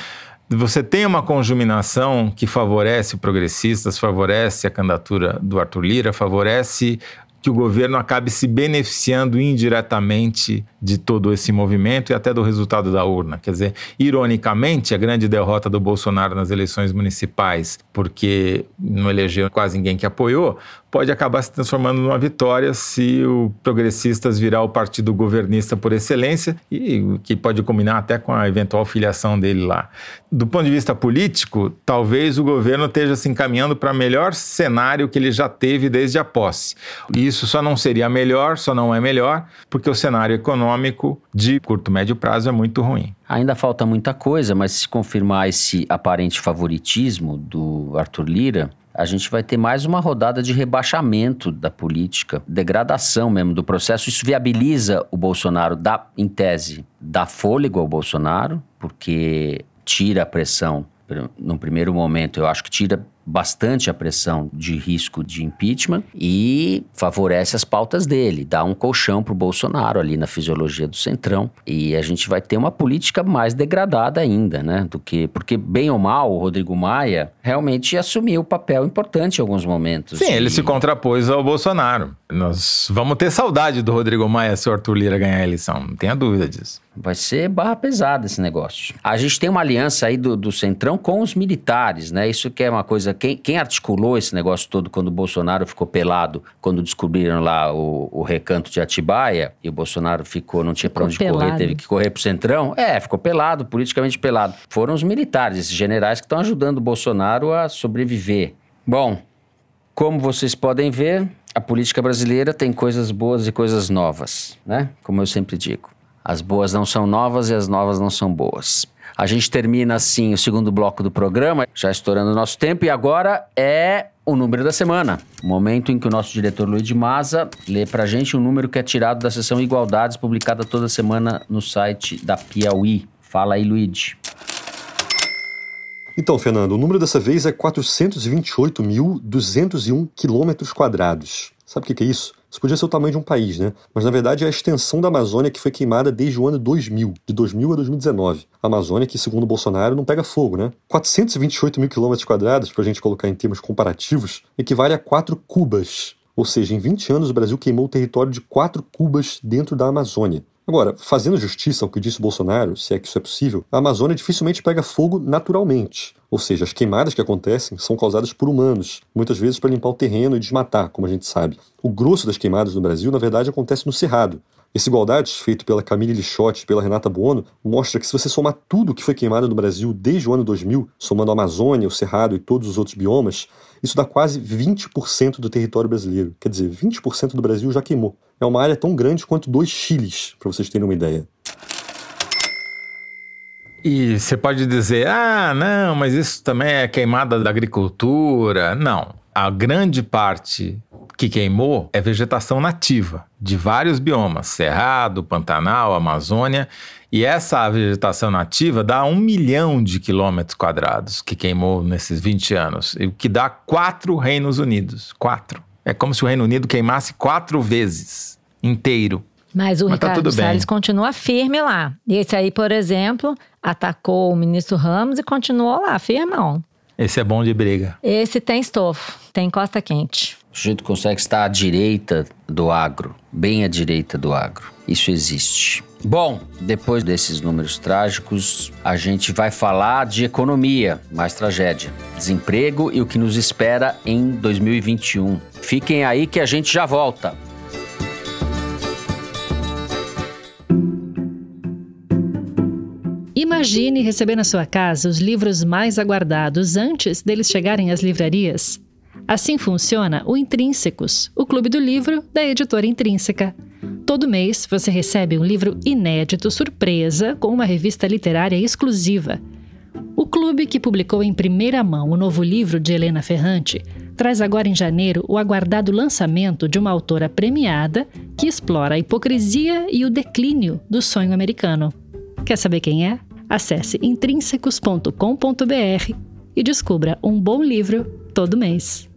você tem uma conjuminação que favorece o progressistas, favorece a candidatura do Arthur Lira, favorece que o governo acabe se beneficiando indiretamente de todo esse movimento e até do resultado da urna. Quer dizer, ironicamente, a grande derrota do Bolsonaro nas eleições municipais, porque não elegeu quase ninguém que apoiou, pode acabar se transformando numa vitória se o Progressistas virar o partido governista por excelência e que pode combinar até com a eventual filiação dele lá. Do ponto de vista político, talvez o governo esteja se encaminhando para o melhor cenário que ele já teve desde a posse. E isso só não seria melhor, só não é melhor, porque o cenário econômico de curto médio prazo é muito ruim. Ainda falta muita coisa, mas se confirmar esse aparente favoritismo do Arthur Lira, a gente vai ter mais uma rodada de rebaixamento da política, degradação mesmo do processo. Isso viabiliza o Bolsonaro, dá, em tese, dá fôlego ao Bolsonaro, porque tira a pressão. No primeiro momento, eu acho que tira bastante a pressão de risco de impeachment e favorece as pautas dele, dá um colchão para o Bolsonaro ali na fisiologia do centrão e a gente vai ter uma política mais degradada ainda, né? Do que porque bem ou mal o Rodrigo Maia realmente assumiu um papel importante em alguns momentos. Sim, ele se contrapôs ao Bolsonaro. Nós vamos ter saudade do Rodrigo Maia se o Arthur Lira ganhar a eleição, não tenha dúvida disso. Vai ser barra pesada esse negócio. A gente tem uma aliança aí do, do Centrão com os militares, né? Isso que é uma coisa quem, quem articulou esse negócio todo quando o Bolsonaro ficou pelado, quando descobriram lá o, o recanto de Atibaia, e o Bolsonaro ficou, não tinha para onde pelado. correr, teve que correr pro Centrão. É, ficou pelado, politicamente pelado. Foram os militares, esses generais que estão ajudando o Bolsonaro a sobreviver. Bom, como vocês podem ver, a política brasileira tem coisas boas e coisas novas, né? Como eu sempre digo. As boas não são novas e as novas não são boas. A gente termina assim o segundo bloco do programa, já estourando o nosso tempo, e agora é o número da semana. O momento em que o nosso diretor Luiz de Maza lê pra gente um número que é tirado da sessão Igualdades, publicada toda semana no site da Piauí. Fala aí, Luiz. Então, Fernando, o número dessa vez é 428.201 quilômetros quadrados. Sabe o que é isso? Isso podia ser o tamanho de um país, né? Mas na verdade é a extensão da Amazônia que foi queimada desde o ano 2000, de 2000 a 2019. A Amazônia que, segundo Bolsonaro, não pega fogo, né? 428 mil quilômetros quadrados, para a gente colocar em termos comparativos, equivale a 4 cubas. Ou seja, em 20 anos o Brasil queimou o território de 4 cubas dentro da Amazônia. Agora, fazendo justiça ao que disse Bolsonaro, se é que isso é possível, a Amazônia dificilmente pega fogo naturalmente. Ou seja, as queimadas que acontecem são causadas por humanos, muitas vezes para limpar o terreno e desmatar, como a gente sabe. O grosso das queimadas no Brasil, na verdade, acontece no Cerrado. Esse Igualdades, feito pela Camille Lixotti e pela Renata Buono, mostra que se você somar tudo que foi queimado no Brasil desde o ano 2000, somando a Amazônia, o Cerrado e todos os outros biomas, isso dá quase 20% do território brasileiro. Quer dizer, 20% do Brasil já queimou. É uma área tão grande quanto dois Chiles, para vocês terem uma ideia. E você pode dizer, ah, não, mas isso também é queimada da agricultura. Não. A grande parte que queimou é vegetação nativa de vários biomas: Cerrado, Pantanal, Amazônia. E essa vegetação nativa dá um milhão de quilômetros quadrados que queimou nesses 20 anos, o que dá quatro Reinos Unidos. Quatro. É como se o Reino Unido queimasse quatro vezes inteiro. Mas o Mas tá Ricardo bem. Salles continua firme lá. Esse aí, por exemplo, atacou o ministro Ramos e continuou lá, firmão. Esse é bom de briga. Esse tem estofo, tem costa quente. O sujeito consegue estar à direita do agro, bem à direita do agro. Isso existe. Bom, depois desses números trágicos, a gente vai falar de economia, mais tragédia, desemprego e o que nos espera em 2021. Fiquem aí que a gente já volta. Imagine receber na sua casa os livros mais aguardados antes deles chegarem às livrarias. Assim funciona o Intrínsecos, o clube do livro da editora Intrínseca. Todo mês você recebe um livro inédito surpresa com uma revista literária exclusiva. O clube que publicou em primeira mão o novo livro de Helena Ferrante traz agora em janeiro o aguardado lançamento de uma autora premiada que explora a hipocrisia e o declínio do sonho americano. Quer saber quem é? Acesse intrínsecos.com.br e descubra um bom livro todo mês.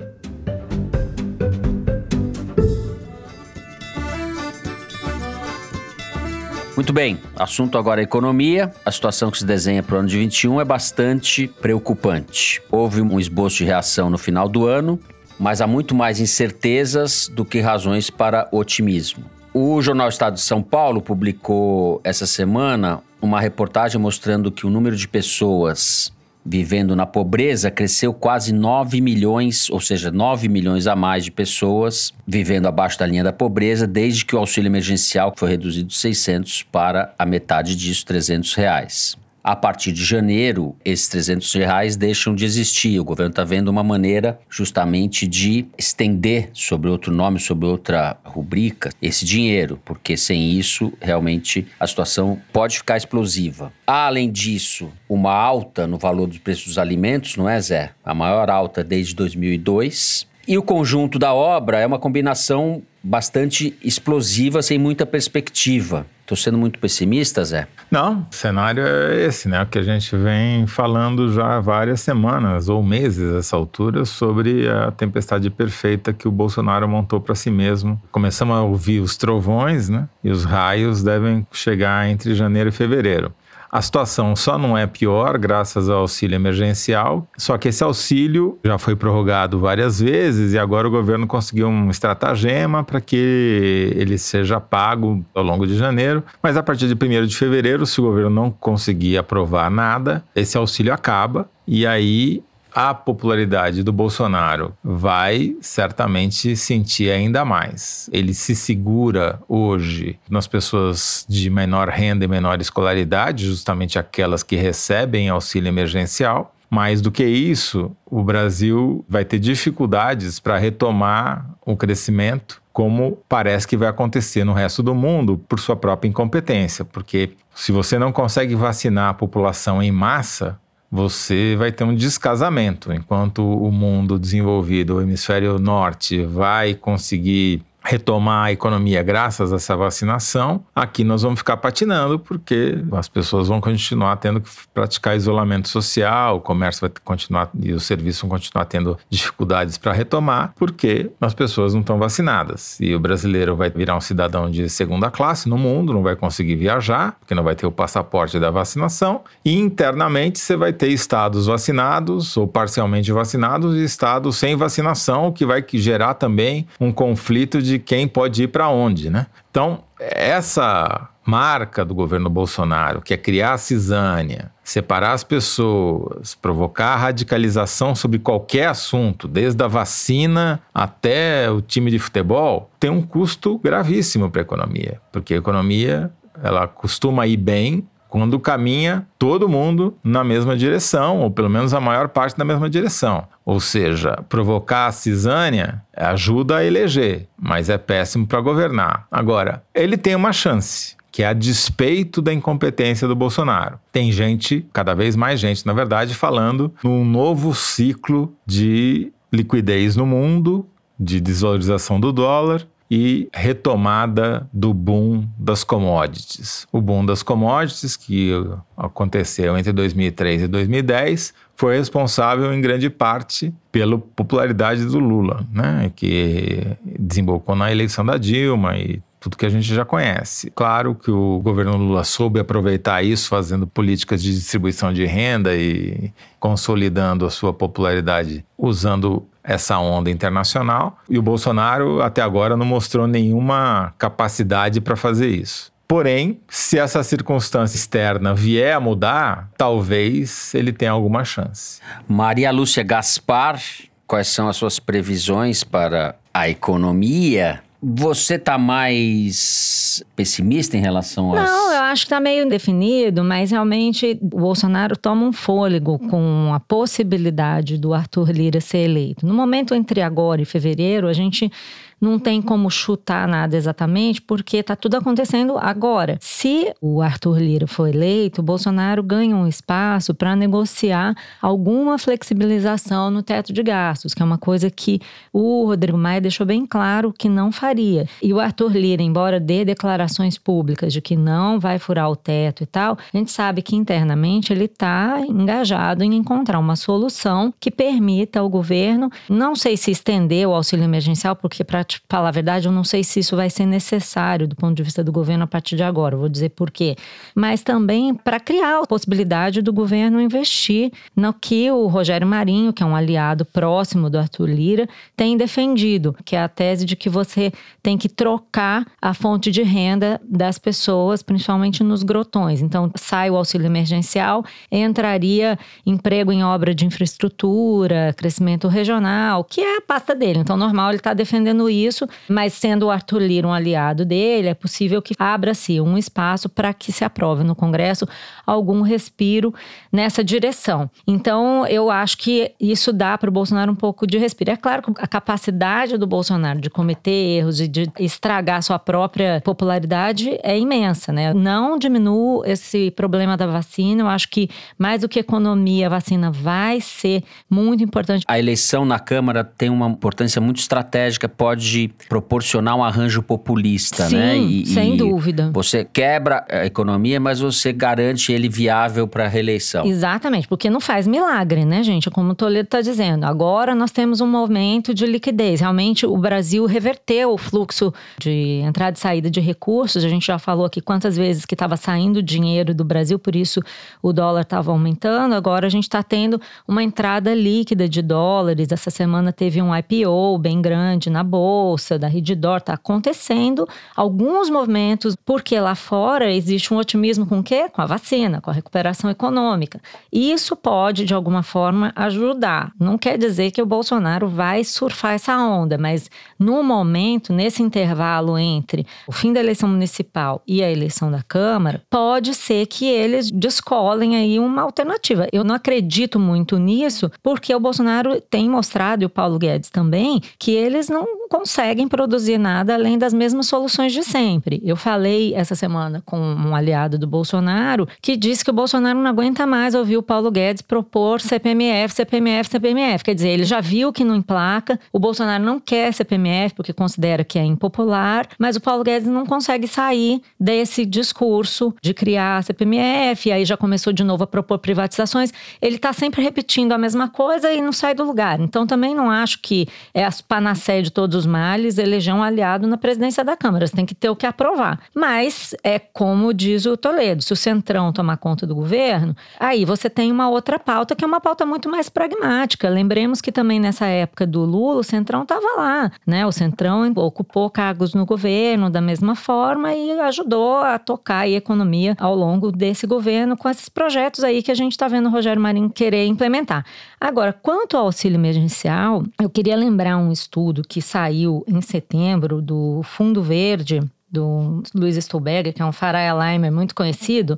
Muito bem, assunto agora é economia. A situação que se desenha para o ano de 21 é bastante preocupante. Houve um esboço de reação no final do ano, mas há muito mais incertezas do que razões para otimismo. O Jornal Estado de São Paulo publicou essa semana uma reportagem mostrando que o número de pessoas vivendo na pobreza cresceu quase 9 milhões, ou seja, 9 milhões a mais de pessoas vivendo abaixo da linha da pobreza desde que o auxílio emergencial foi reduzido de 600 para a metade disso, 300 reais. A partir de janeiro, esses 300 reais deixam de existir. O governo está vendo uma maneira justamente de estender sobre outro nome, sobre outra rubrica, esse dinheiro, porque sem isso, realmente, a situação pode ficar explosiva. Há, além disso, uma alta no valor dos preços dos alimentos, não é, Zé? A maior alta desde 2002. E o conjunto da obra é uma combinação bastante explosiva, sem muita perspectiva. Estou sendo muito pessimista, Zé? Não, o cenário é esse, né? O que a gente vem falando já há várias semanas ou meses essa altura sobre a tempestade perfeita que o Bolsonaro montou para si mesmo. Começamos a ouvir os trovões, né? E os raios devem chegar entre janeiro e fevereiro. A situação só não é pior graças ao auxílio emergencial, só que esse auxílio já foi prorrogado várias vezes e agora o governo conseguiu um estratagema para que ele seja pago ao longo de janeiro. Mas a partir de 1 de fevereiro, se o governo não conseguir aprovar nada, esse auxílio acaba e aí a popularidade do Bolsonaro vai certamente sentir ainda mais. Ele se segura hoje nas pessoas de menor renda e menor escolaridade, justamente aquelas que recebem auxílio emergencial. Mais do que isso, o Brasil vai ter dificuldades para retomar o crescimento, como parece que vai acontecer no resto do mundo, por sua própria incompetência. Porque se você não consegue vacinar a população em massa, você vai ter um descasamento. Enquanto o mundo desenvolvido, o hemisfério norte, vai conseguir retomar a economia graças a essa vacinação, aqui nós vamos ficar patinando porque as pessoas vão continuar tendo que praticar isolamento social, o comércio vai continuar e os serviços vão continuar tendo dificuldades para retomar porque as pessoas não estão vacinadas. E o brasileiro vai virar um cidadão de segunda classe no mundo, não vai conseguir viajar, porque não vai ter o passaporte da vacinação, e internamente você vai ter estados vacinados ou parcialmente vacinados e estados sem vacinação, o que vai gerar também um conflito de quem pode ir para onde, né? Então, essa marca do governo Bolsonaro, que é criar a cisânia, separar as pessoas, provocar radicalização sobre qualquer assunto, desde a vacina até o time de futebol, tem um custo gravíssimo para a economia, porque a economia ela costuma ir bem quando caminha todo mundo na mesma direção, ou pelo menos a maior parte na mesma direção. Ou seja, provocar a cisânia ajuda a eleger, mas é péssimo para governar. Agora, ele tem uma chance. Que é a despeito da incompetência do Bolsonaro. Tem gente, cada vez mais gente, na verdade, falando num novo ciclo de liquidez no mundo de desvalorização do dólar e retomada do boom das commodities. O boom das commodities, que aconteceu entre 2003 e 2010, foi responsável em grande parte pela popularidade do Lula, né? que desembocou na eleição da Dilma e tudo que a gente já conhece. Claro que o governo Lula soube aproveitar isso, fazendo políticas de distribuição de renda e consolidando a sua popularidade usando essa onda internacional. E o Bolsonaro até agora não mostrou nenhuma capacidade para fazer isso. Porém, se essa circunstância externa vier a mudar, talvez ele tenha alguma chance. Maria Lúcia Gaspar, quais são as suas previsões para a economia? Você está mais pessimista em relação a. Não, eu acho que está meio definido, mas realmente o Bolsonaro toma um fôlego com a possibilidade do Arthur Lira ser eleito. No momento entre agora e fevereiro, a gente não tem como chutar nada exatamente, porque está tudo acontecendo agora. Se o Arthur Lira for eleito, o Bolsonaro ganha um espaço para negociar alguma flexibilização no teto de gastos, que é uma coisa que o Rodrigo Maia deixou bem claro que não faria. E o Arthur Lira, embora dê declarações públicas de que não vai furar o teto e tal, a gente sabe que internamente ele está engajado em encontrar uma solução que permita ao governo, não sei se estender o auxílio emergencial, porque para te falar a verdade, eu não sei se isso vai ser necessário do ponto de vista do governo a partir de agora. Vou dizer por quê. Mas também para criar a possibilidade do governo investir no que o Rogério Marinho, que é um aliado próximo do Arthur Lira, tem defendido, que é a tese de que você tem que trocar a fonte de renda das pessoas, principalmente nos grotões. Então, sai o auxílio emergencial, entraria emprego em obra de infraestrutura, crescimento regional, que é a pasta dele. Então, normal ele está defendendo isso isso, mas sendo o Arthur Lira um aliado dele, é possível que abra-se um espaço para que se aprove no Congresso algum respiro nessa direção. Então, eu acho que isso dá para o Bolsonaro um pouco de respiro. É claro que a capacidade do Bolsonaro de cometer erros e de estragar sua própria popularidade é imensa, né? Não diminuo esse problema da vacina. Eu acho que mais do que economia, a vacina vai ser muito importante. A eleição na Câmara tem uma importância muito estratégica, pode pode proporcionar um arranjo populista, Sim, né? E, sem e dúvida. Você quebra a economia, mas você garante ele viável para a reeleição. Exatamente, porque não faz milagre, né, gente? Como o Toledo está dizendo. Agora nós temos um momento de liquidez. Realmente o Brasil reverteu o fluxo de entrada e saída de recursos. A gente já falou aqui quantas vezes que estava saindo dinheiro do Brasil, por isso o dólar estava aumentando. Agora a gente está tendo uma entrada líquida de dólares. Essa semana teve um IPO bem grande na bolsa bolsa, da Reddor, está acontecendo alguns movimentos, porque lá fora existe um otimismo com o quê? Com a vacina, com a recuperação econômica. E isso pode, de alguma forma, ajudar. Não quer dizer que o Bolsonaro vai surfar essa onda, mas no momento, nesse intervalo entre o fim da eleição municipal e a eleição da Câmara, pode ser que eles descolem aí uma alternativa. Eu não acredito muito nisso, porque o Bolsonaro tem mostrado, e o Paulo Guedes também, que eles não conseguem produzir nada além das mesmas soluções de sempre. Eu falei essa semana com um aliado do Bolsonaro que disse que o Bolsonaro não aguenta mais ouvir o Paulo Guedes propor CPMF, CPMF, CPMF. Quer dizer, ele já viu que não emplaca, o Bolsonaro não quer CPMF porque considera que é impopular, mas o Paulo Guedes não consegue sair desse discurso de criar CPMF, e aí já começou de novo a propor privatizações. Ele está sempre repetindo a mesma coisa e não sai do lugar. Então também não acho que é a panaceia de todos os males Salles eleger um aliado na presidência da Câmara. Você tem que ter o que aprovar. Mas é como diz o Toledo: se o Centrão tomar conta do governo, aí você tem uma outra pauta que é uma pauta muito mais pragmática. Lembremos que também nessa época do Lula, o Centrão estava lá, né? O Centrão ocupou cargos no governo da mesma forma e ajudou a tocar a economia ao longo desse governo com esses projetos aí que a gente está vendo o Rogério Marinho querer implementar. Agora, quanto ao auxílio emergencial, eu queria lembrar um estudo que saiu em setembro do Fundo Verde, do Luiz Stolberger, que é um Farai Alimer muito conhecido,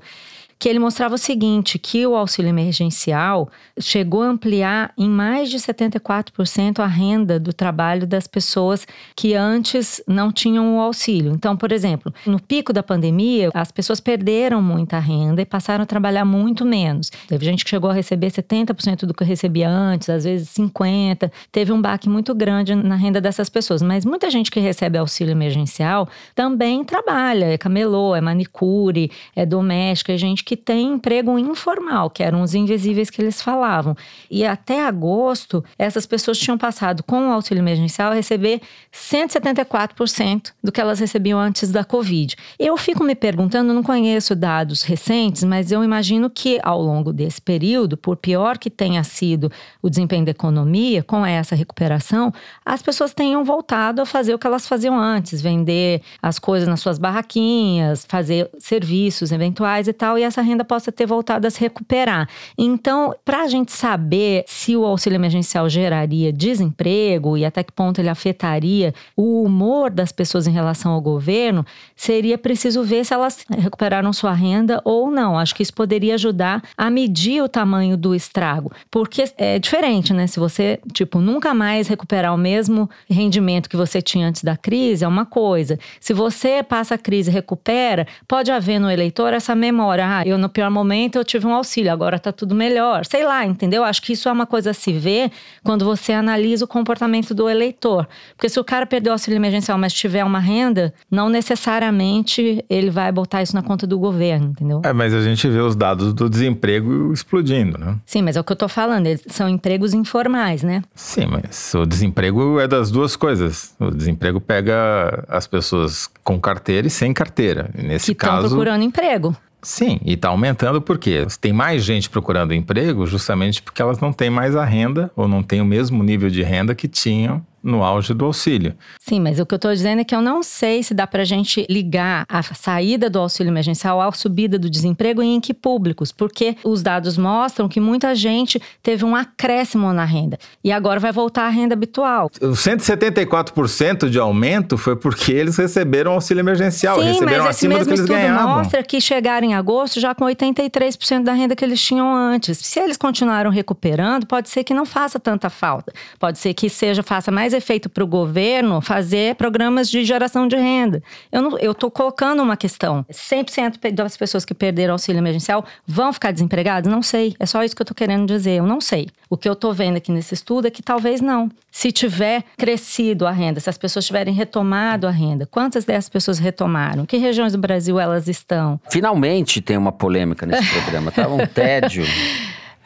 que ele mostrava o seguinte: que o auxílio emergencial chegou a ampliar em mais de 74% a renda do trabalho das pessoas que antes não tinham o auxílio. Então, por exemplo, no pico da pandemia, as pessoas perderam muita renda e passaram a trabalhar muito menos. Teve gente que chegou a receber 70% do que recebia antes, às vezes 50%. Teve um baque muito grande na renda dessas pessoas. Mas muita gente que recebe auxílio emergencial também trabalha, é camelô, é manicure, é doméstica, é gente que tem emprego informal, que eram os invisíveis que eles falavam. E até agosto, essas pessoas tinham passado com o auxílio emergencial a receber 174% do que elas recebiam antes da Covid. Eu fico me perguntando, não conheço dados recentes, mas eu imagino que ao longo desse período, por pior que tenha sido o desempenho da economia, com essa recuperação, as pessoas tenham voltado a fazer o que elas faziam antes, vender as coisas nas suas barraquinhas, fazer serviços eventuais e tal, e essa renda possa ter voltado a se recuperar. Então, para a gente saber se o auxílio emergencial geraria desemprego e até que ponto ele afetaria o humor das pessoas em relação ao governo, seria preciso ver se elas recuperaram sua renda ou não. Acho que isso poderia ajudar a medir o tamanho do estrago, porque é diferente, né? Se você, tipo, nunca mais recuperar o mesmo rendimento que você tinha antes da crise, é uma coisa. Se você passa a crise e recupera, pode haver no eleitor essa memória. Ah, eu no pior momento eu tive um auxílio, agora tá tudo melhor. Sei lá, entendeu? Acho que isso é uma coisa a se ver quando você analisa o comportamento do eleitor. Porque se o cara perdeu o auxílio emergencial, mas tiver uma renda, não necessariamente ele vai botar isso na conta do governo, entendeu? É, mas a gente vê os dados do desemprego explodindo, né? Sim, mas é o que eu tô falando, eles são empregos informais, né? Sim, mas o desemprego é das duas coisas. O desemprego pega as pessoas com carteira e sem carteira. Nesse que estão caso, procurando emprego. Sim, e está aumentando porque tem mais gente procurando emprego justamente porque elas não têm mais a renda ou não têm o mesmo nível de renda que tinham no auge do auxílio. Sim, mas o que eu estou dizendo é que eu não sei se dá para a gente ligar a saída do auxílio emergencial à subida do desemprego e em que públicos, porque os dados mostram que muita gente teve um acréscimo na renda e agora vai voltar à renda habitual. O 174% de aumento foi porque eles receberam auxílio emergencial, Sim, receberam mas esse acima do mesmo que eles estudo ganhavam. mostra que chegaram em agosto já com 83% da renda que eles tinham antes. Se eles continuaram recuperando, pode ser que não faça tanta falta. Pode ser que seja faça mais efeito para o governo fazer programas de geração de renda. Eu estou colocando uma questão. 100% das pessoas que perderam auxílio emergencial vão ficar desempregadas? Não sei. É só isso que eu estou querendo dizer. Eu não sei. O que eu estou vendo aqui nesse estudo é que talvez não. Se tiver crescido a renda, se as pessoas tiverem retomado a renda, quantas dessas pessoas retomaram? Que regiões do Brasil elas estão? Finalmente tem uma polêmica nesse programa, tá um tédio.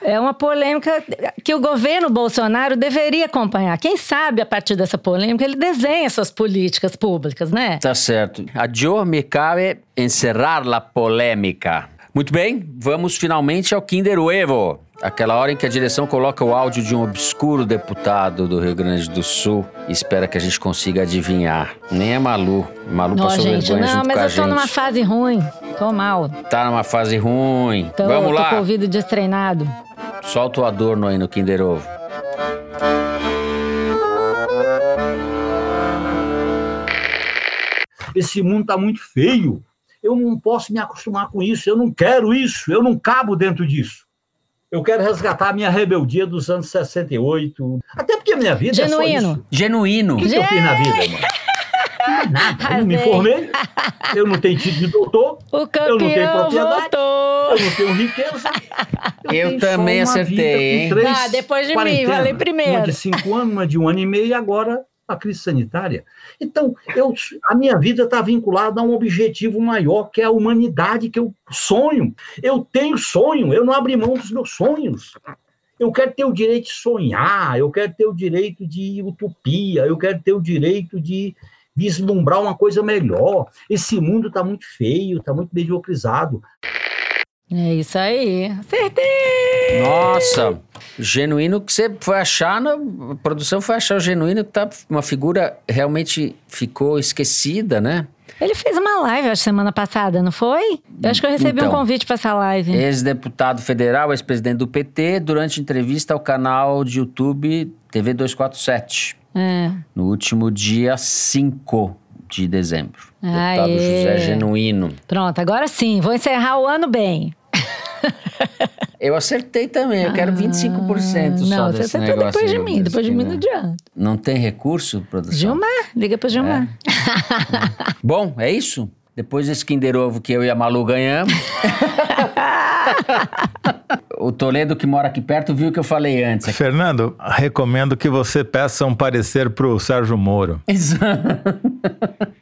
É uma polêmica que o governo Bolsonaro deveria acompanhar. Quem sabe, a partir dessa polêmica, ele desenha suas políticas públicas, né? Tá certo. A Joe me cabe encerrar la polêmica. Muito bem, vamos finalmente ao Kinder Ovo. Aquela hora em que a direção coloca o áudio de um obscuro deputado do Rio Grande do Sul e espera que a gente consiga adivinhar. Nem é Malu. Malu Não, passou gente, vergonha não, junto mas com a eu tô gente. numa fase ruim. Tô mal. Tá numa fase ruim. Tô, Vamos tô lá. com o ouvido destreinado. Solta o adorno aí no Kinder Ovo. Esse mundo está muito feio. Eu não posso me acostumar com isso. Eu não quero isso. Eu não cabo dentro disso. Eu quero resgatar a minha rebeldia dos anos 68. Até porque a minha vida é só Genuíno. isso. Genuíno. O que, que eu fiz na vida, mano? Não nada. Eu não me formei. Eu não tenho título de doutor. O Eu não tenho propriedade. voltou. Eu não tenho riqueza. Eu tenho também acertei, hein? três Ah, depois de mim, falei primeiro. Uma de cinco anos, uma de um ano e meio e agora a crise sanitária. Então, eu, a minha vida está vinculada a um objetivo maior, que é a humanidade, que eu sonho. Eu tenho sonho, eu não abri mão dos meus sonhos. Eu quero ter o direito de sonhar, eu quero ter o direito de utopia, eu quero ter o direito de vislumbrar uma coisa melhor. Esse mundo está muito feio, está muito mediocrizado. É isso aí. Acertei! Nossa, genuíno que você foi achar, na, a produção foi achar o genuíno que tá uma figura realmente ficou esquecida, né? Ele fez uma live, acho, semana passada, não foi? Eu acho que eu recebi Então. um convite para essa live. Ex-deputado federal, ex-presidente do PT, durante entrevista ao canal de YouTube TV 247, É. no último dia 5 de dezembro. Deputado Aê. José Genuíno. Pronto, agora sim, vou encerrar o ano bem. Eu acertei também, eu quero 25% só Não, você desse acertou negócio depois de mim, depois de mim não adianta. Não tem recurso, produção? Gilmar, liga pro Gilmar. Bom, é isso? Depois desse Kinder Ovo que eu e a Malu ganhamos. o Toledo, que mora aqui perto, viu o que eu falei antes. Fernando, recomendo que você peça um parecer pro Sérgio Moro. Exato.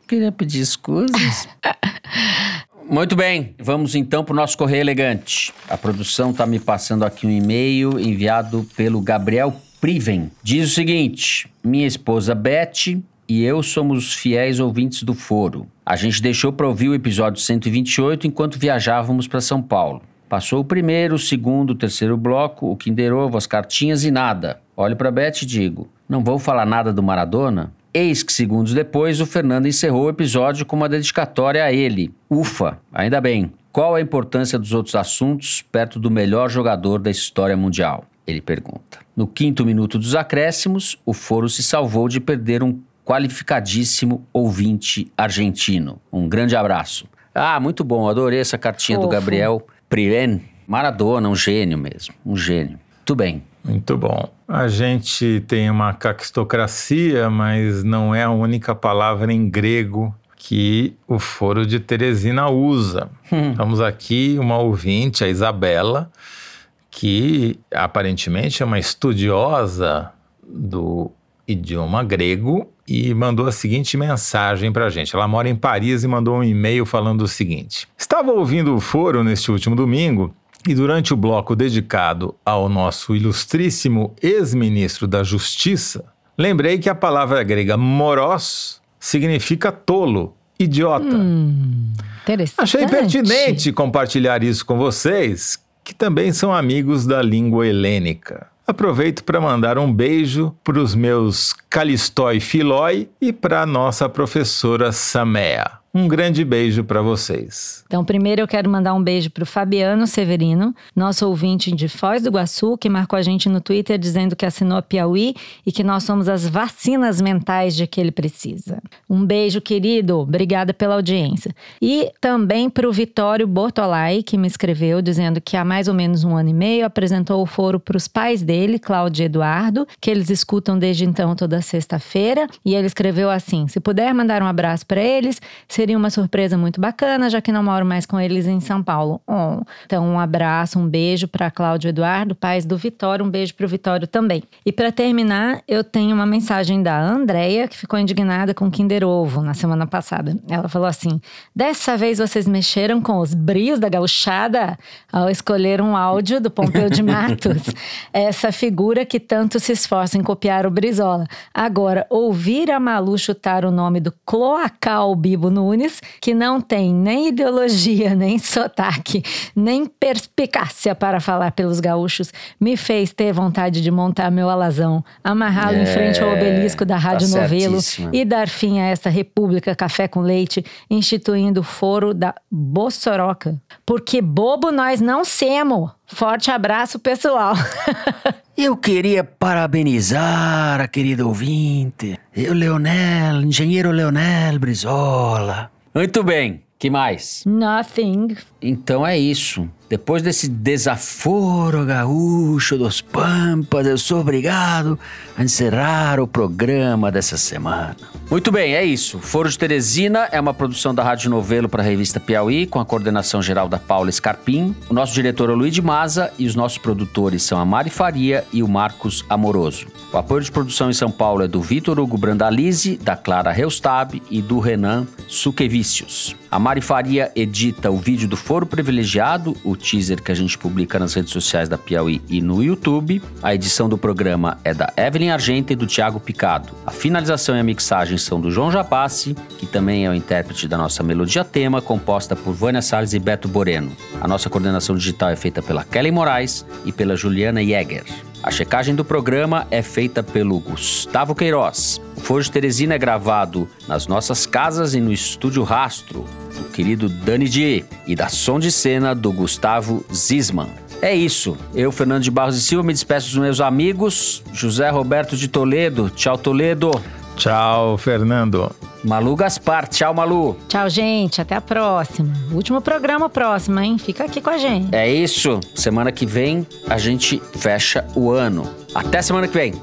Queria pedir escusas. Muito bem, vamos então para o nosso Correio Elegante. A produção está me passando aqui um e-mail enviado pelo Gabriel Priven. Diz o seguinte: Minha esposa Beth e eu somos fiéis ouvintes do Foro. A gente deixou para ouvir o episódio 128 enquanto viajávamos para São Paulo. Passou o primeiro, o segundo, o terceiro bloco, o Kinder Ovo, as cartinhas e nada. Olho para Beth e digo: Não vou falar nada do Maradona? Eis que segundos depois o Fernando encerrou o episódio com uma dedicatória a ele. Ufa, ainda bem. Qual a importância dos outros assuntos perto do melhor jogador da história mundial? Ele pergunta. No quinto minuto dos acréscimos, o Foro se salvou de perder um qualificadíssimo ouvinte argentino. Um grande abraço. Ah, muito bom, adorei essa cartinha do. Gabriel Priven. Maradona, um gênio mesmo, um gênio. Tudo bem. Muito bom. A gente tem uma caquistocracia, mas não é a única palavra em grego que o Foro de Teresina usa. Estamos aqui uma ouvinte, a Isabela, que aparentemente é uma estudiosa do idioma grego e mandou a seguinte mensagem para a gente. Ela mora em Paris e mandou um e-mail falando o seguinte: Estava ouvindo o foro neste último domingo e durante o bloco dedicado ao nosso ilustríssimo ex-ministro da Justiça, lembrei que a palavra grega moros significa tolo, idiota. Interessante. Achei pertinente compartilhar isso com vocês, que também são amigos da língua helênica. Aproveito para mandar um beijo para os meus Calistói Filói e para a nossa professora Samea. Um grande beijo para vocês. Então, primeiro eu quero mandar um beijo pro Fabiano Severino, nosso ouvinte de Foz do Iguaçu, que marcou a gente no Twitter dizendo que assinou a Piauí e que nós somos as vacinas mentais de que ele precisa. Um beijo, querido. Obrigada pela audiência. E também pro Vitório Bortolai, que me escreveu dizendo que há mais ou menos um ano e meio apresentou o foro para os pais dele, Cláudio e Eduardo, que eles escutam desde então toda sexta-feira. E ele escreveu assim: se puder mandar um abraço para eles, seria uma surpresa muito bacana, já que não moro mais com eles em São Paulo. Oh. Então, um abraço, um beijo para Cláudio Eduardo, pais do Vitório, um beijo para o Vitório também. E para terminar, eu tenho uma mensagem da Andrea, que ficou indignada com o Kinder Ovo na semana passada. Ela falou assim: dessa vez vocês mexeram com os brios da gauchada ao escolher um áudio do Pompeu de Matos, essa figura que tanto se esforça em copiar o Brizola. Agora, ouvir a Malu chutar o nome do cloacal Bibo Nunes, que não tem nem ideologia, nem sotaque, nem perspicácia para falar pelos gaúchos, me fez ter vontade de montar meu alazão, amarrá-lo em frente ao É, obelisco da tá Rádio Novelo certíssima. e dar fim a esta república café com leite, instituindo o foro da Bossoroca. Porque bobo nós não semos. Forte abraço, pessoal. Eu queria parabenizar a querida ouvinte, o Leonel, engenheiro Leonel Brizola. Muito bem, que mais? Nothing. Então é isso. Depois desse desaforo gaúcho dos Pampas, eu sou obrigado a encerrar o programa dessa semana. Muito bem, é isso. Foro de Teresina é uma produção da Rádio Novelo para a revista Piauí, com a coordenação geral da Paula Scarpim. O nosso diretor é o Luiz de Maza e os nossos produtores são a Mari Faria e o Marcos Amoroso. O apoio de produção em São Paulo é do Vitor Hugo Brandalize, da Clara Reustab e do Renan Suquevicius. A Mari Faria edita o vídeo do Foro Privilegiado, o teaser que a gente publica nas redes sociais da Piauí e no YouTube. A edição do programa é da Evelyn Argenta e do Thiago Picado. A finalização e a mixagem são do João Japassi, que também é o intérprete da nossa melodia tema, composta por Vânia Salles e Beto Boreno. A nossa coordenação digital é feita pela Kelly Moraes e pela Juliana Jäger. A checagem do programa é feita pelo Gustavo Queiroz. O Foro de Teresina é gravado nas nossas casas e no Estúdio Rastro, do querido Dani D. e da som de cena do Gustavo Zisman. É isso. Eu, Fernando de Barros e Silva, me despeço dos meus amigos. José Roberto de Toledo. Tchau, Toledo. Tchau, Fernando. Malu Gaspar. Tchau, Malu. Tchau, gente. Até a próxima. Último programa próximo, hein? Fica aqui com a gente. É isso. Semana que vem a gente fecha o ano. Até semana que vem.